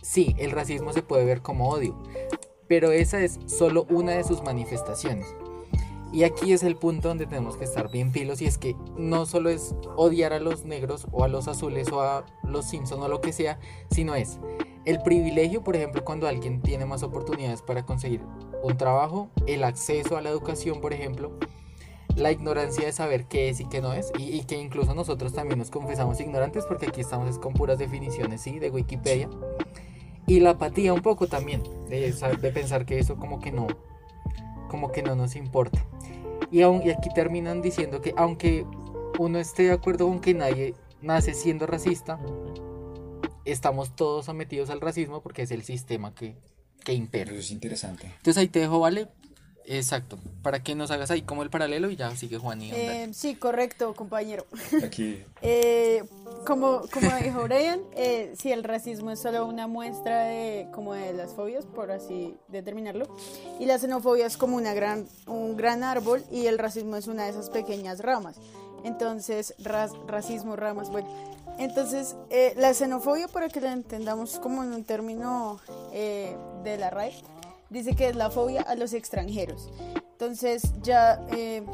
Sí, el racismo se puede ver como odio, pero esa es solo una de sus manifestaciones. Y aquí es el punto donde tenemos que estar bien pilos y es que no solo es odiar a los negros o a los azules o a los Simpson o lo que sea, sino es el privilegio, por ejemplo, cuando alguien tiene más oportunidades para conseguir un trabajo, el acceso a la educación, por ejemplo, la ignorancia de saber qué es y qué no es, y, que incluso nosotros también nos confesamos ignorantes porque aquí estamos es con puras definiciones, ¿sí? De Wikipedia. Y la apatía un poco también, de pensar que eso como que no, como que no nos importa. Y, aún, y aquí terminan diciendo que aunque uno esté de acuerdo con que nadie nace siendo racista, estamos todos sometidos al racismo porque es el sistema que, que impera. Eso es interesante. Entonces ahí te dejo, ¿vale? Exacto, para que nos hagas ahí como el paralelo y ya sigue Juan y Andrés. Eh, sí, correcto, compañero. Aquí, Eh, como, como dijo Brian, eh, sí, el racismo es solo una muestra de, como de las fobias, por así determinarlo. Y la xenofobia es como una gran, un gran árbol y el racismo es una de esas pequeñas ramas. Entonces, ras- racismo, ramas, bueno. Entonces, eh, la xenofobia, para que la entendamos como en un término eh, de la RAE, dice que es la fobia a los extranjeros. Entonces, ya eh,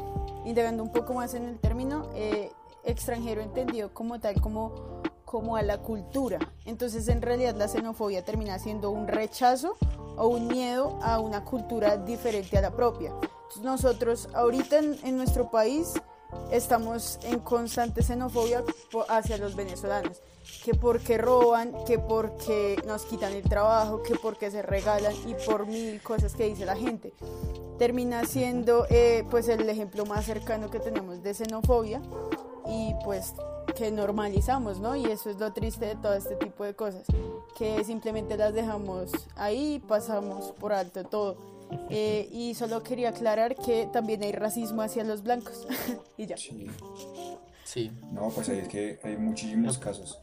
indagando un poco más en el término, eh, extranjero entendido como tal, como, como a la cultura. Entonces, en realidad, la xenofobia termina siendo un rechazo o un miedo a una cultura diferente a la propia. Entonces, nosotros, ahorita en, en nuestro país, estamos en constante xenofobia hacia los venezolanos, que porque roban, que porque nos quitan el trabajo, que porque se regalan y por mil cosas que dice la gente. Termina siendo eh, pues el ejemplo más cercano que tenemos de xenofobia y pues que normalizamos, ¿no? Y eso es lo triste de todo este tipo de cosas, que simplemente las dejamos ahí y pasamos por alto todo. Eh, y solo quería aclarar que también hay racismo hacia los blancos. y ya. sí. Sí. No, pues ahí es que hay muchísimos casos.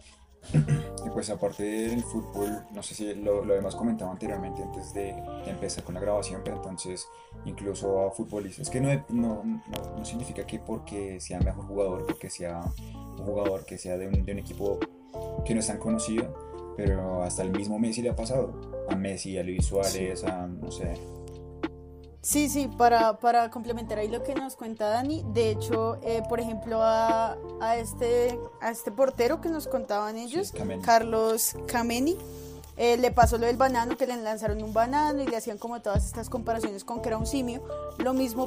Y pues aparte del fútbol, no sé si lo, lo hemos comentado anteriormente antes de, de empezar con la grabación, pero entonces incluso a futbolistas, que no, no, no, no significa que porque sea mejor jugador, porque sea un jugador que sea de un, de un equipo que no es tan conocido, pero hasta el mismo Messi le ha pasado. A Messi, a Luis Suárez, a no sé. Sí, sí, para, para complementar ahí lo que nos cuenta Dani, de hecho, eh, por ejemplo, a, a este, a este portero que nos contaban ellos. Carlos Kameni, eh, le pasó lo del banano, que le lanzaron un banano y le hacían como todas estas comparaciones con que era un simio. Lo mismo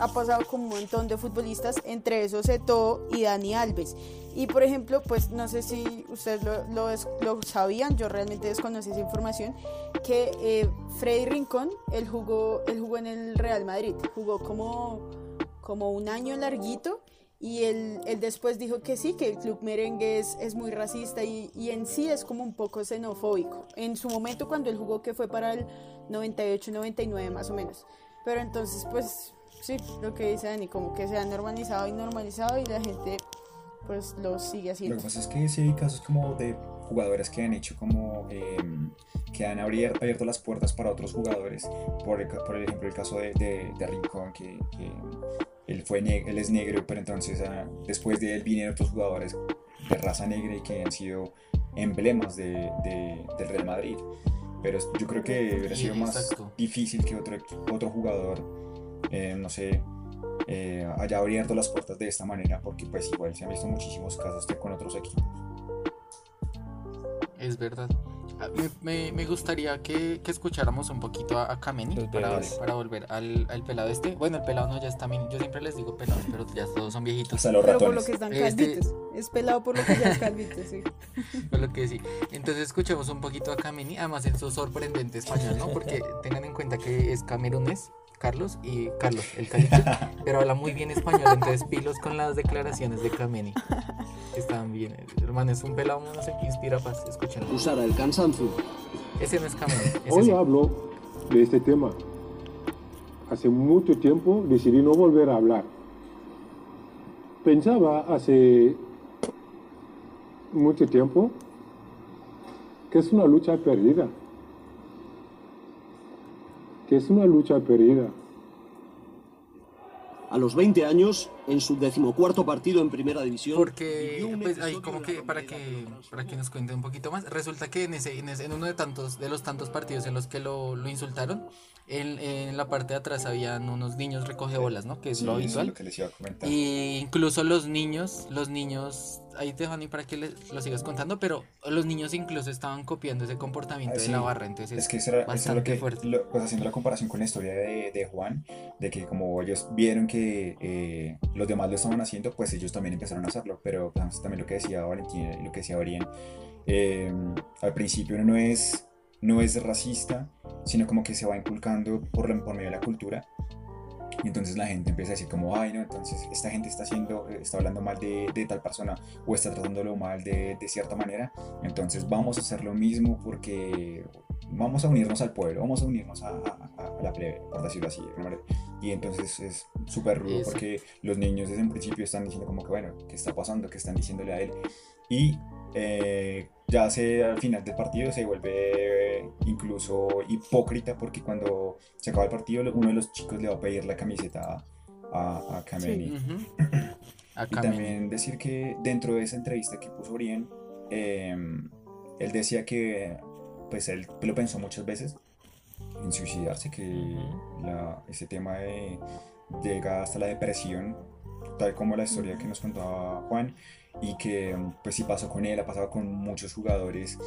ha pasado con un montón de futbolistas, entre esos Eto'o y Dani Alves. Y por ejemplo, pues no sé si ustedes lo, lo sabían, yo realmente desconocí esa información, que eh, Freddy Rincón, él jugó, él jugó en el Real Madrid, jugó como, como un año larguito y él, él después dijo que sí, que el club merengue es, es muy racista y, y en sí es como un poco xenofóbico. En su momento cuando él jugó, que fue para el 98-99 más o menos. Pero entonces pues sí, lo que dice Dani, como que se ha normalizado y normalizado y la gente pues lo sigue Lo haciendo. que pasa es que sí hay casos como de jugadores que han hecho como em, que han abier- abierto las puertas para otros jugadores. Por, el por ejemplo, el caso de, de, de Rincón, que, que él, fue él es negro, pero entonces ah, después de él vinieron otros jugadores de raza negra y que han sido emblemas de, de- del Real Madrid. Pero yo creo que hubiera sido más Exacto. difícil que otro, otro jugador, eh, no sé, eh, haya abierto las puertas de esta manera, porque pues igual se han visto muchísimos casos con otros equipos. Es verdad. Ah, Me, me- me gustaría que, que escucháramos un poquito a, a Kameni para, volver al, al pelado este. Bueno, el pelado no ya está. Yo siempre les digo pelado, pero ya todos son viejitos. Hasta los Pero por lo que están Este- calvitos. Es pelado por lo que ya es calvito, sí. Fue lo que sí. Entonces escuchemos un poquito a Kameni, además en su sorprendente español, ¿no? Porque tengan en cuenta que es camerunés, Carlos, y Carlos, el caliche, pero habla muy bien español, entonces pilos con las declaraciones de Kameni. Están bien. Hermano, es un pelado, no sé, que inspira paz, escúchenlo. Usar el cansancio. Ese no es ese Hoy sí. hablo de este tema. Hace mucho tiempo decidí no volver a hablar. Pensaba hace mucho tiempo que es una lucha perdida. Que es una lucha perdida. A los 20 años, en su decimocuarto partido en Primera División, Porque, pues ahí como que para que para que nos cuente un poquito más, resulta que en ese, en, ese- en uno de tantos de los tantos partidos en los que lo, lo insultaron, en, en la parte de atrás habían unos niños recoge bolas, ¿no? Que es Sí, lo eso es habitual. lo que les iba a comentar. Y incluso los niños, los niños, ahí te dejo y para que les- lo sigas contando, pero los niños incluso estaban copiando ese comportamiento Ah, de la barra, entonces Es que eso era, eso era lo bastante que, fuerte. lo- pues haciendo la comparación con la historia de, de Juan, de que como ellos vieron que eh, los demás lo estaban haciendo, pues ellos también empezaron a hacerlo. Pero pues, también lo que decía Valentina y lo que decía Brian, eh, al principio uno no es, no es racista, sino como que se va inculcando por, la- por medio de la cultura. Y entonces la gente empieza a decir como, ay, no, entonces esta gente está haciendo, está hablando mal de, de tal persona o está tratándolo mal de, de cierta manera. Entonces vamos a hacer lo mismo porque vamos a unirnos al pueblo, vamos a unirnos a, a- a- la plebe, por decirlo así. Y entonces es súper rudo porque los niños desde un principio están diciendo como que, bueno, ¿qué está pasando? ¿Qué están diciéndole a él? Y eh, ya se, al final del partido se vuelve incluso hipócrita porque cuando se acaba el partido uno de los chicos le va a pedir la camiseta a, a Kameni. Ujú. A Y Kameni. también decir que dentro de esa entrevista que puso Brian, eh, él decía que pues él lo pensó muchas veces en suicidarse, que la- ese tema de, llega hasta la depresión, tal como la historia que nos contaba Juan, y que pues sí pasó con él, ha pasado con muchos jugadores.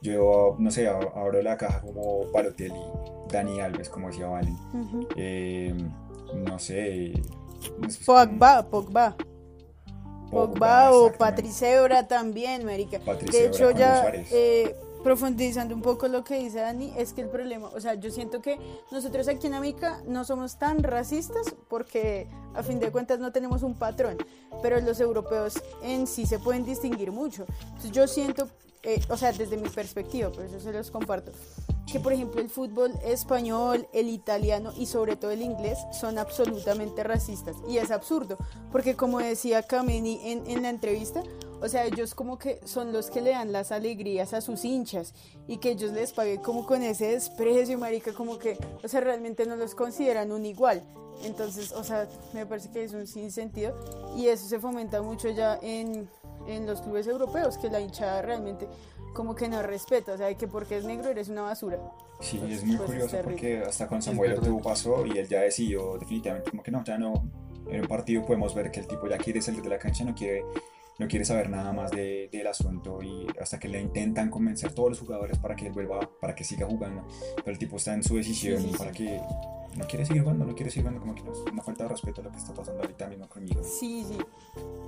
Yo, no sé, ab- abro la caja como Balotelli, Dani Alves, como decía Valen. Eh, no sé. no sé, Pogba, Pogba. Pogba o. Patrice Evra también, marica. Patrice de hecho, ya eh, profundizando un poco lo que dice Dani, es que el problema, o sea, yo siento que nosotros aquí en América no somos tan racistas porque a fin de cuentas no tenemos un patrón, pero los europeos en sí se pueden distinguir mucho. Entonces yo siento, eh, o sea, desde mi perspectiva, por eso se los comparto, que por ejemplo el fútbol español, el italiano y sobre todo el inglés son absolutamente racistas. Y es absurdo, porque como decía Kameni en, en la entrevista, o sea, ellos como que son los que le dan las alegrías a sus hinchas y que ellos les paguen como con ese desprecio, marica, como que, o sea, realmente no los consideran un igual. Entonces, o sea, me parece que es un sinsentido y eso se fomenta mucho ya en, en los clubes europeos, que la hinchada realmente como que no respeta, o sea, que porque es negro eres una basura. Sí, Entonces, es muy pues, es curioso terrible. porque hasta con Es Samuel tuvo pasó y él ya decidió definitivamente como que no, ya no, en un partido podemos ver que el tipo ya quiere salir de la cancha, no quiere, no quiere saber nada más de- del asunto y hasta que le intentan convencer todos los jugadores para que él vuelva, para que siga jugando, pero el tipo está en su decisión Sí, sí, para sí. que no quiere seguir jugando, no quiere seguir jugando, como que no, es una falta de respeto lo que está pasando ahorita mismo conmigo. Sí, sí,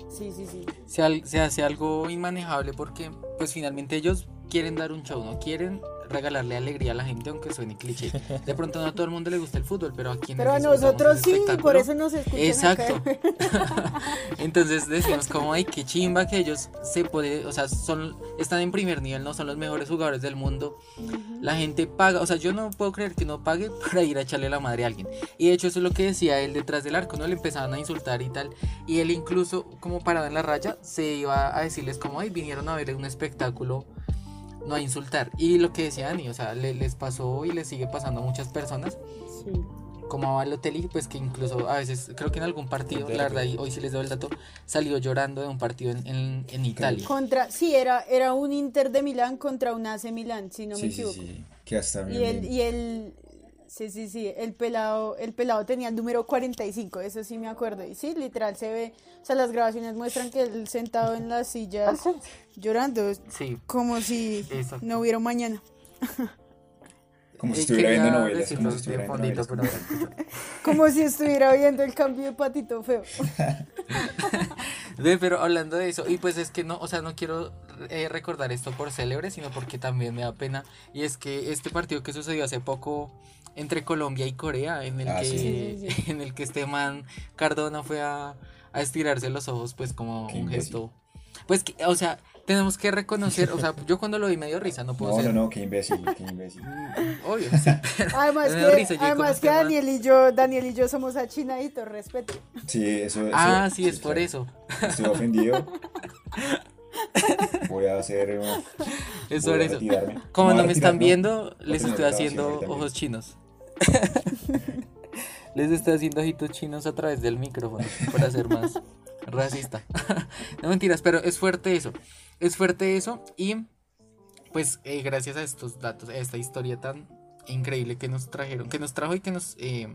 sí, sí, sí. se, al- se hace algo inmanejable porque pues finalmente ellos quieren dar un show, no quieren regalarle alegría a la gente aunque suene cliché. De pronto no a todo el mundo le gusta el fútbol, pero a quienes Pero a nosotros sí, por eso nos escuchan Exacto. acá. Entonces decimos como ay qué chimba que ellos se puede, o sea, son están en primer nivel, no son los mejores jugadores del mundo. La gente paga, o sea, yo no puedo creer que no pague para ir a echarle la madre a alguien. Y de hecho eso es lo que decía él detrás del arco, no le empezaban a insultar y tal. Y él incluso como parado en la raya se iba a decirles como ay vinieron a ver un espectáculo no a insultar. Y lo que decía Dani, o sea, le- les pasó y les sigue pasando a muchas personas Sí. como a Balotelli, pues que incluso a veces, creo que en algún partido, la verdad, y hoy sí les doy el dato, salió llorando de un partido en, en, en Italia. Contra, sí, era, era un Inter de Milán contra un AC Milán, si no me sí, sí, equivoco. sí, que hasta Y él, y él Sí, sí, sí, el pelado, el pelado tenía el número 45, eso sí me acuerdo. Y sí, literal se ve, o sea, las grabaciones muestran que él sentado en las sillas llorando, Sí. como si Exacto. no hubiera mañana. Como si estuviera viendo novelas. si viendo Como si estuviera viendo el cambio de patito feo. Ve, pero hablando de eso, y pues es que no, o sea, no quiero eh, recordar esto por célebre, sino porque también me da pena. Y es que este partido que sucedió hace poco entre Colombia y Corea, en el Ah, que, sí. Sí, sí, sí. en el que este man Cardona fue a, a estirarse los ojos, pues como Qué un imbécil. gesto. Pues, que, o sea, tenemos que reconocer, o sea, yo cuando lo vi me dio risa, no puedo No, no, ser. no, qué imbécil, qué imbécil. Obvio, sí. Además que, risa, además este que man- Daniel y yo, Daniel y yo somos achinaditos, respeto. Sí, eso, eso Ah, sí, es por eso. Estoy ofendido. Voy a hacer. Es a eso. Como no me están viendo, les estoy haciendo ojos chinos. les estoy haciendo ojitos chinos a través del micrófono para ser más racista. no mentiras, pero es fuerte eso. Es fuerte eso y pues eh, gracias a estos datos, a esta historia tan increíble que nos trajeron, que nos trajo y que nos eh,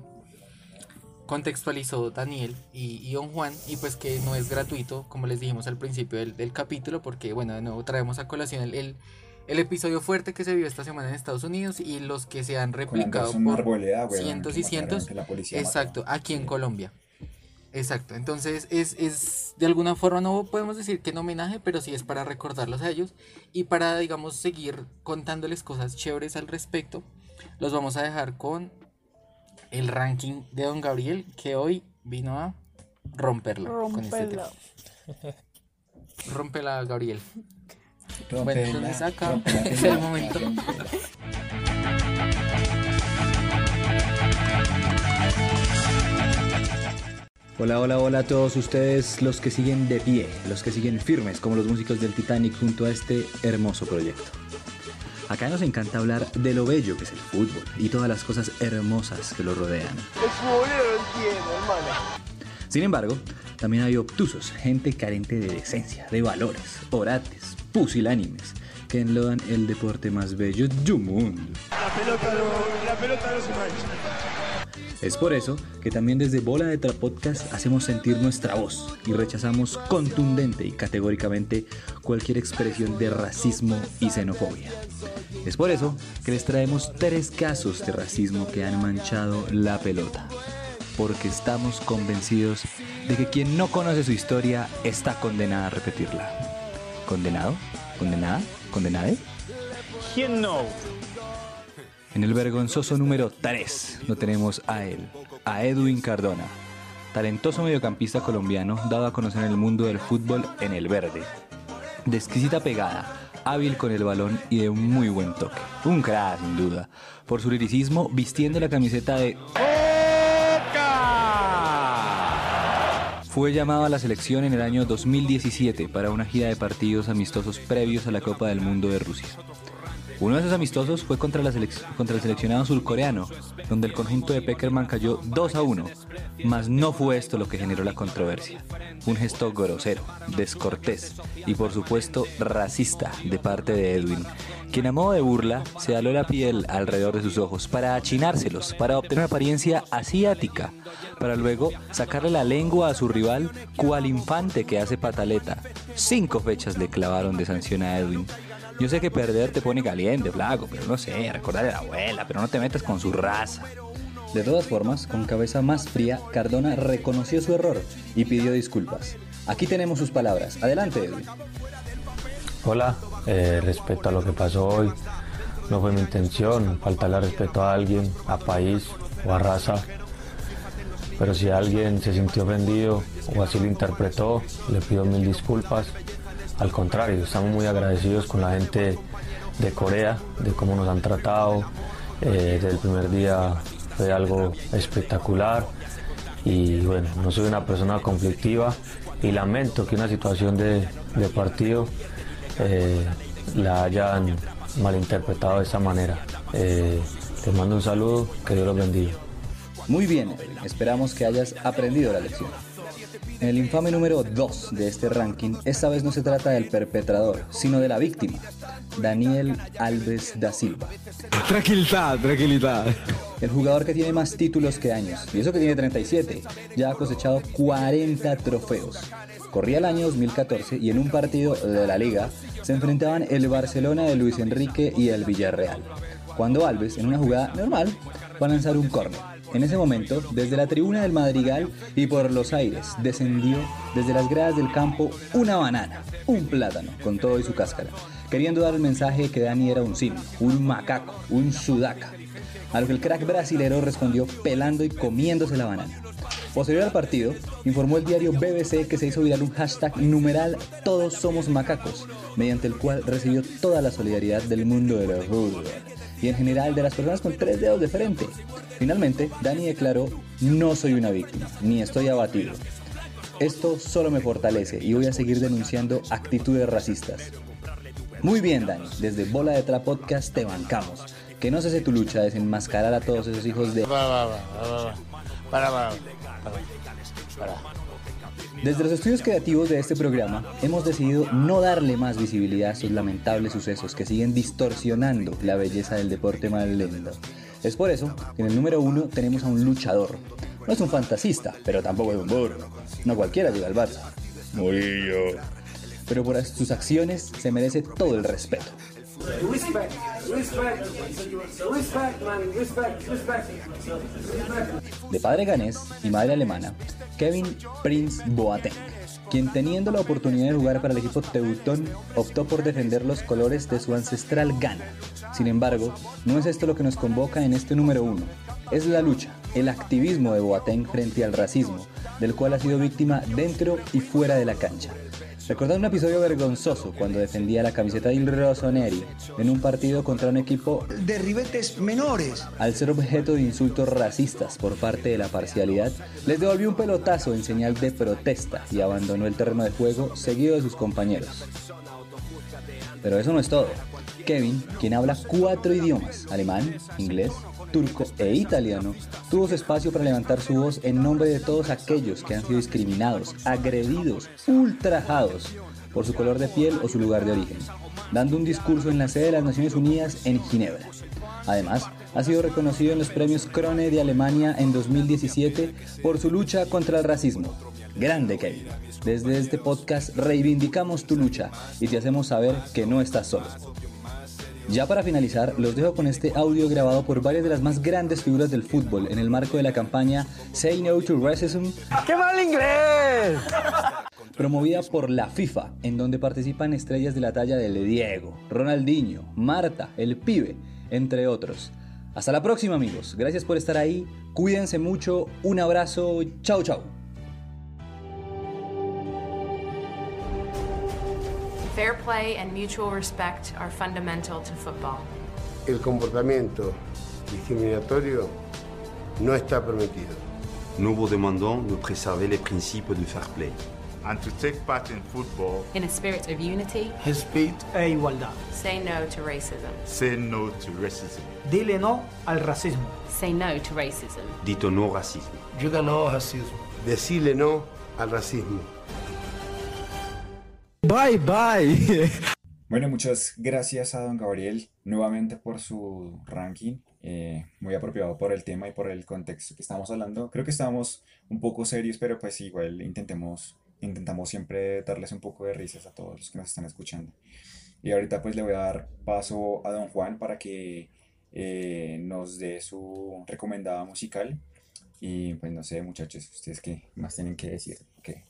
contextualizó Daniel y, y Don Juan y pues que no es gratuito como les dijimos al principio del, del capítulo porque bueno de nuevo traemos a colación el, el, el episodio fuerte que se vio esta semana en Estados Unidos y los que se han replicado por Arboleda, weón, cientos y cientos. la mató. exacto aquí en Colombia. Exacto entonces es, es de alguna forma no podemos decir que en homenaje pero sí es para recordarlos a ellos y para digamos seguir contándoles cosas chéveres al respecto. Los vamos a dejar con el ranking de Don Gabriel que hoy vino a romperla con este. Rómpela, Gabriel. Rómpela, bueno, entonces acá es el momento. Hola, hola, hola a todos ustedes, los que siguen de pie, los que siguen firmes como los músicos del Titanic junto a este hermoso proyecto. Acá nos encanta hablar de lo bello que es el fútbol y todas las cosas hermosas que lo rodean. Sin embargo, también hay obtusos, gente carente de decencia, de valores, orates, pusilánimes, que enlodan el deporte más bello del mundo. La pelota no, la pelota no se mancha. Es por eso que también desde Bola de Tra Podcast hacemos sentir nuestra voz y rechazamos contundente y categóricamente cualquier expresión de racismo y xenofobia. Es por eso que les traemos tres casos de racismo que han manchado la pelota. Porque estamos convencidos de que quien no conoce su historia está condenada a repetirla. ¿Condenado? ¿Condenada? ¿Condenade? ¿Quién no? En el vergonzoso número 3 lo tenemos a él, a Edwin Cardona, talentoso mediocampista colombiano dado a conocer en el mundo del fútbol en el verde. De exquisita pegada, hábil con el balón y de un muy buen toque. Un crack, sin duda, por su liricismo vistiendo la camiseta de Fue llamado a la selección en el año 2017 para una gira de partidos amistosos previos a la Copa del Mundo de Rusia. Uno de esos amistosos fue contra, el seleccionado surcoreano, donde el conjunto de Peckerman cayó 2 a 1, mas no fue esto lo que generó la controversia. Un gesto grosero, descortés y por supuesto racista de parte de Edwin, quien a modo de burla se aló la piel alrededor de sus ojos para achinárselos, para obtener una apariencia asiática, para luego sacarle la lengua a su rival cual infante que hace pataleta. Cinco fechas le clavaron de sanción a Edwin. Yo sé que perder te pone caliente, flaco, pero no sé, recordar a la abuela, pero no te metas con su raza. De todas formas, con cabeza más fría, Cardona reconoció su error y pidió disculpas. Aquí tenemos sus palabras. Adelante, Edwin. Hola, eh, respecto a lo que pasó hoy, no fue mi intención faltarle respeto a alguien, a país o a raza. Pero si alguien se sintió ofendido o así lo interpretó, le pido mil disculpas. Al contrario, estamos muy agradecidos con la gente de Corea, de cómo nos han tratado. Eh, desde el primer día fue algo espectacular. Y bueno, no soy una persona conflictiva y lamento que una situación de, partido eh, la hayan malinterpretado de esa manera. Eh, te mando un saludo, que Dios los bendiga. Muy bien. Esperamos que hayas aprendido la lección. En el infame número 2 de este ranking, esta vez no se trata del perpetrador, sino de la víctima, Daniel Alves da Silva. Tranquilidad, tranquilidad. El jugador que tiene más títulos que años, y eso que tiene 37, ya ha cosechado 40 trofeos. Corría el año 2014 y en un partido de la liga se enfrentaban el Barcelona de Luis Enrique y el Villarreal, cuando Alves, en una jugada normal, va a lanzar un córner. En ese momento, desde la tribuna del Madrigal y por los aires, descendió desde las gradas del campo una banana, un plátano, con todo y su cáscara, queriendo dar el mensaje que Dani era un simio, un macaco, un sudaca. A lo que el crack brasilero respondió pelando y comiéndose la banana. Posterior al partido, informó el diario BBC que se hizo viral un hashtag numeral Todos somos macacos, mediante el cual recibió toda la solidaridad del mundo de los fútbol y en general de las personas con tres dedos de frente. Finalmente, Dani declaró, no soy una víctima, ni estoy abatido. Esto solo me fortalece y voy a seguir denunciando actitudes racistas. Muy bien, Dani, desde Bola de Tra Podcast te bancamos. Que no cese tu lucha de desenmascarar a todos esos hijos de... Desde los estudios creativos de este programa, hemos decidido no darle más visibilidad a estos lamentables sucesos que siguen distorsionando la belleza del deporte madrileño. Es por eso que en el número uno tenemos a un luchador. No es un fantasista, pero tampoco es un burro. No cualquiera llega al Barça. Murillo. Pero por sus acciones se merece todo el respeto. Respect, respect, respect, respect, respect. De padre ganés y madre alemana, Kevin Prince Boateng, quien teniendo la oportunidad de jugar para el equipo teutón, optó por defender los colores de su ancestral Ghana. Sin embargo, no es esto lo que nos convoca en este número uno. Es la lucha, el activismo de Boateng frente al racismo, del cual ha sido víctima dentro y fuera de la cancha. Recordando un episodio vergonzoso cuando defendía la camiseta del Rossoneri en un partido contra un equipo de ribetes menores. Al ser objeto de insultos racistas por parte de la parcialidad, les devolvió un pelotazo en señal de protesta y abandonó el terreno de juego seguido de sus compañeros. Pero eso no es todo. Kevin, quien habla cuatro idiomas, alemán, inglés, turco e italiano, tuvo su espacio para levantar su voz en nombre de todos aquellos que han sido discriminados, agredidos, ultrajados por su color de piel o su lugar de origen, dando un discurso en la sede de las Naciones Unidas en Ginebra. Además, ha sido reconocido en los premios Krone de Alemania en 2017 por su lucha contra el racismo. Grande Kevin. Desde este podcast reivindicamos tu lucha y te hacemos saber que no estás solo. Ya para finalizar, los dejo con este audio grabado por varias de las más grandes figuras del fútbol en el marco de la campaña Say No to Racism. ¡Qué mal inglés! Promovida por la FIFA, en donde participan estrellas de la talla de Diego, Ronaldinho, Marta, El Pibe, entre otros. Hasta la próxima amigos, gracias por estar ahí, cuídense mucho, un abrazo, chao chao. Fair play and mutual respect are fundamental to football. El comportamiento discriminatorio no está permitido. Nous vous demandons de préserver les principes du fair play. And to take part in football, In a spirit of unity, Respeto e igualdad. say no to racism. say no to racism. Dile no al racismo. Say no to racism. Dites non au racisme. Diga no al racismo. Decirle no al racismo. Bye, bye. Bueno, muchas gracias a don Gabriel nuevamente por su ranking, eh, muy apropiado por el tema y por el contexto que estamos hablando. Creo que estamos un poco serios, pero pues igual intentemos, intentamos siempre darles un poco de risas a todos los que nos están escuchando. Y ahorita pues le voy a dar paso a don Juan para que eh, nos dé su recomendada musical. Y pues no sé, muchachos, ustedes qué más tienen que decir. ¿Qué?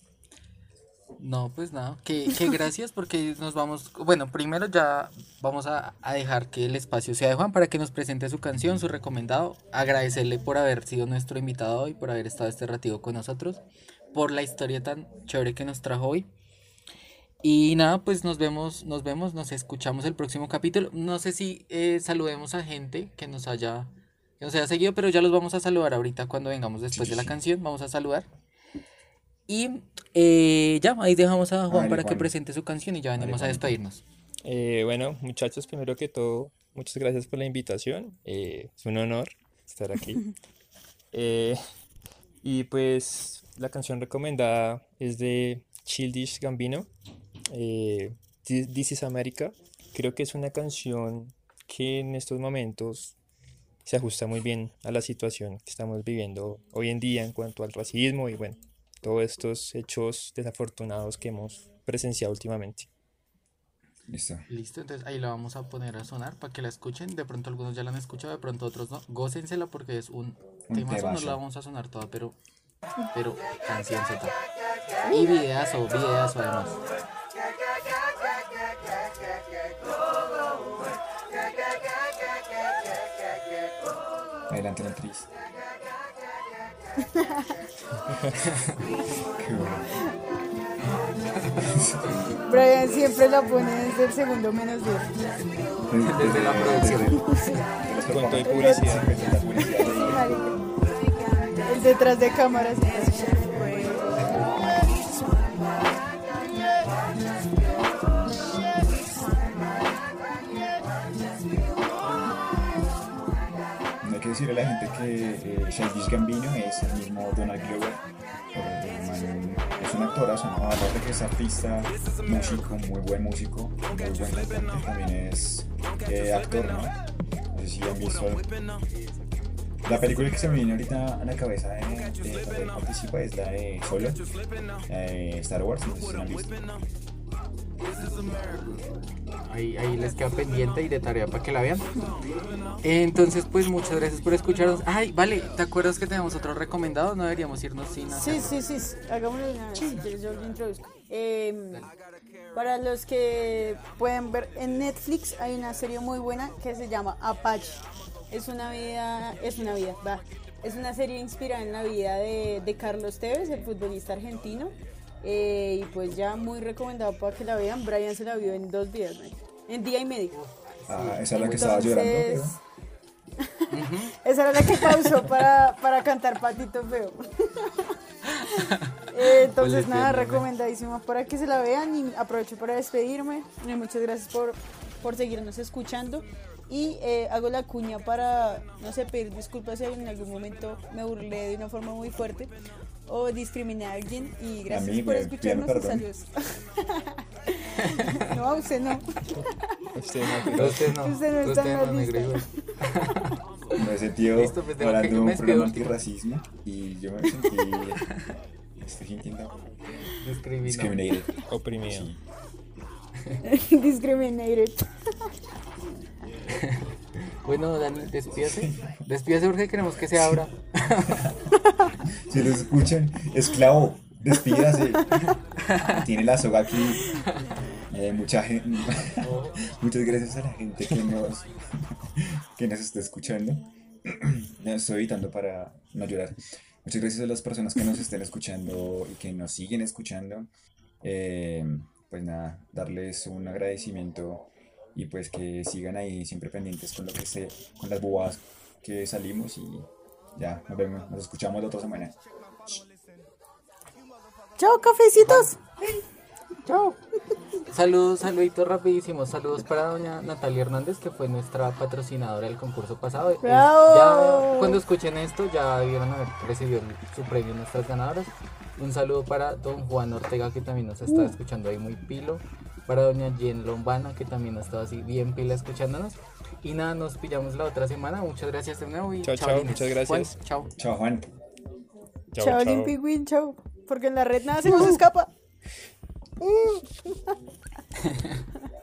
No, pues nada, que, que gracias porque nos vamos, bueno, primero ya vamos a, a dejar que el espacio sea de Juan para que nos presente su canción, su recomendado, agradecerle por haber sido nuestro invitado hoy, por haber estado este ratito con nosotros, por la historia tan chévere que nos trajo hoy. Y nada, pues nos vemos, nos vemos, nos escuchamos el próximo capítulo. No sé si eh, saludemos a gente que nos haya, que nos haya seguido, pero ya los vamos a saludar ahorita cuando vengamos después de la canción, vamos a saludar. Y eh, ya, ahí dejamos a Juan para que Juan. presente su canción y ya venimos a despedirnos. Eh, bueno, muchachos, primero que todo, muchas gracias por la invitación. eh, es un honor estar aquí. Eh, Y pues la canción recomendada es de Childish Gambino, eh, This This is America. Creo que es una canción que en estos momentos se ajusta muy bien a la situación que estamos viviendo hoy en día en cuanto al racismo y bueno, todos estos hechos desafortunados que hemos presenciado últimamente. Listo. Listo, entonces ahí la vamos a poner a sonar para que la escuchen. De pronto algunos ya la han escuchado, de pronto otros no. Gócensela porque es un, Un temazo, no la vamos a sonar toda, pero, pero canción Z. Y videazo, videazo además. Adelante la actriz. Brian siempre la pone desde el segundo menos 10. Desde la producción. Cuento de publicidad. El detrás de cámaras. Decirle a la gente que eh, Gambino es el mismo Donald Glover. Es un actorazo, ¿no? aparte que es artista, músico, muy buen músico, muy buen cantante, también es eh, actor, ¿no? No sé si han visto la película que se me viene ahorita a la cabeza de, de donde participa es la de Solo, Star Wars, no sé si han visto. Ahí, ahí les queda pendiente y de tarea para que la vean. Entonces, pues muchas gracias por escucharnos. Ay, vale, ¿te acuerdas que tenemos otro recomendado? No deberíamos irnos sin Sí, hacerlo. sí, sí, sí. Hagámoslo una vez. quieres, yo lo introduzco. Eh, para los que pueden ver en Netflix hay una serie muy buena que se llama Apache. Es una vida, es una vida, va. Es una serie inspirada en la vida de, de Carlos Tevez, el futbolista argentino. Eh, y pues ya muy recomendado para que la vean. Brian se la vio en dos días, ¿no? en día y medio. Ah, esa es la que estaba llorando. Esa era la que pausó para, para cantar Patito Feo. Eh, entonces, nada, recomendadísimo para que se la vean y aprovecho para despedirme. Y muchas gracias por, por seguirnos escuchando. Y eh, hago la cuña para, no sé, pedir disculpas si en algún momento me burlé de una forma muy fuerte o discriminé a alguien. Y gracias mí, por escucharnos y saludos. no, a usted no. Usted no, Usted no, Usted no está usted en la no, lista. Me he sentido Listo, pues, hablando de un programa antirracismo y yo me sentí. estoy sintiendo. Discriminado. Discriminated. Oprimido. Sí. Discriminated. Bueno, Dani, despídase. Despídase porque queremos que se abra. Si lo escuchan, esclavo, despídase. Tiene la soga aquí. Eh, mucha gente, muchas gracias a la gente que nos, que nos está escuchando. Estoy evitando para no llorar. Muchas gracias a las personas que nos estén escuchando y que nos siguen escuchando. Eh, pues nada, darles un agradecimiento y pues que sigan ahí siempre pendientes con lo que sé, con las bobadas que salimos y ya, nos vemos, nos escuchamos la otra semana. Chao, cafecitos. Chao. Saludos, saluditos rapidísimos. Saludos para doña Natalia Hernández, que fue nuestra patrocinadora del concurso pasado. Es- cuando escuchen esto, ya debieron haber recibido su premio nuestras ganadoras. Un saludo para don Juan Ortega, que también nos está Uh. escuchando ahí muy pilo. Para doña Jen Lombana, que también ha estado así bien pila escuchándonos. Y nada, nos pillamos la otra semana. Muchas gracias de nuevo y Chao, muchas gracias. Juan, chao. Chao, Juan. Chao, Chao, chao. Win, chao. Porque en la red nada se nos escapa.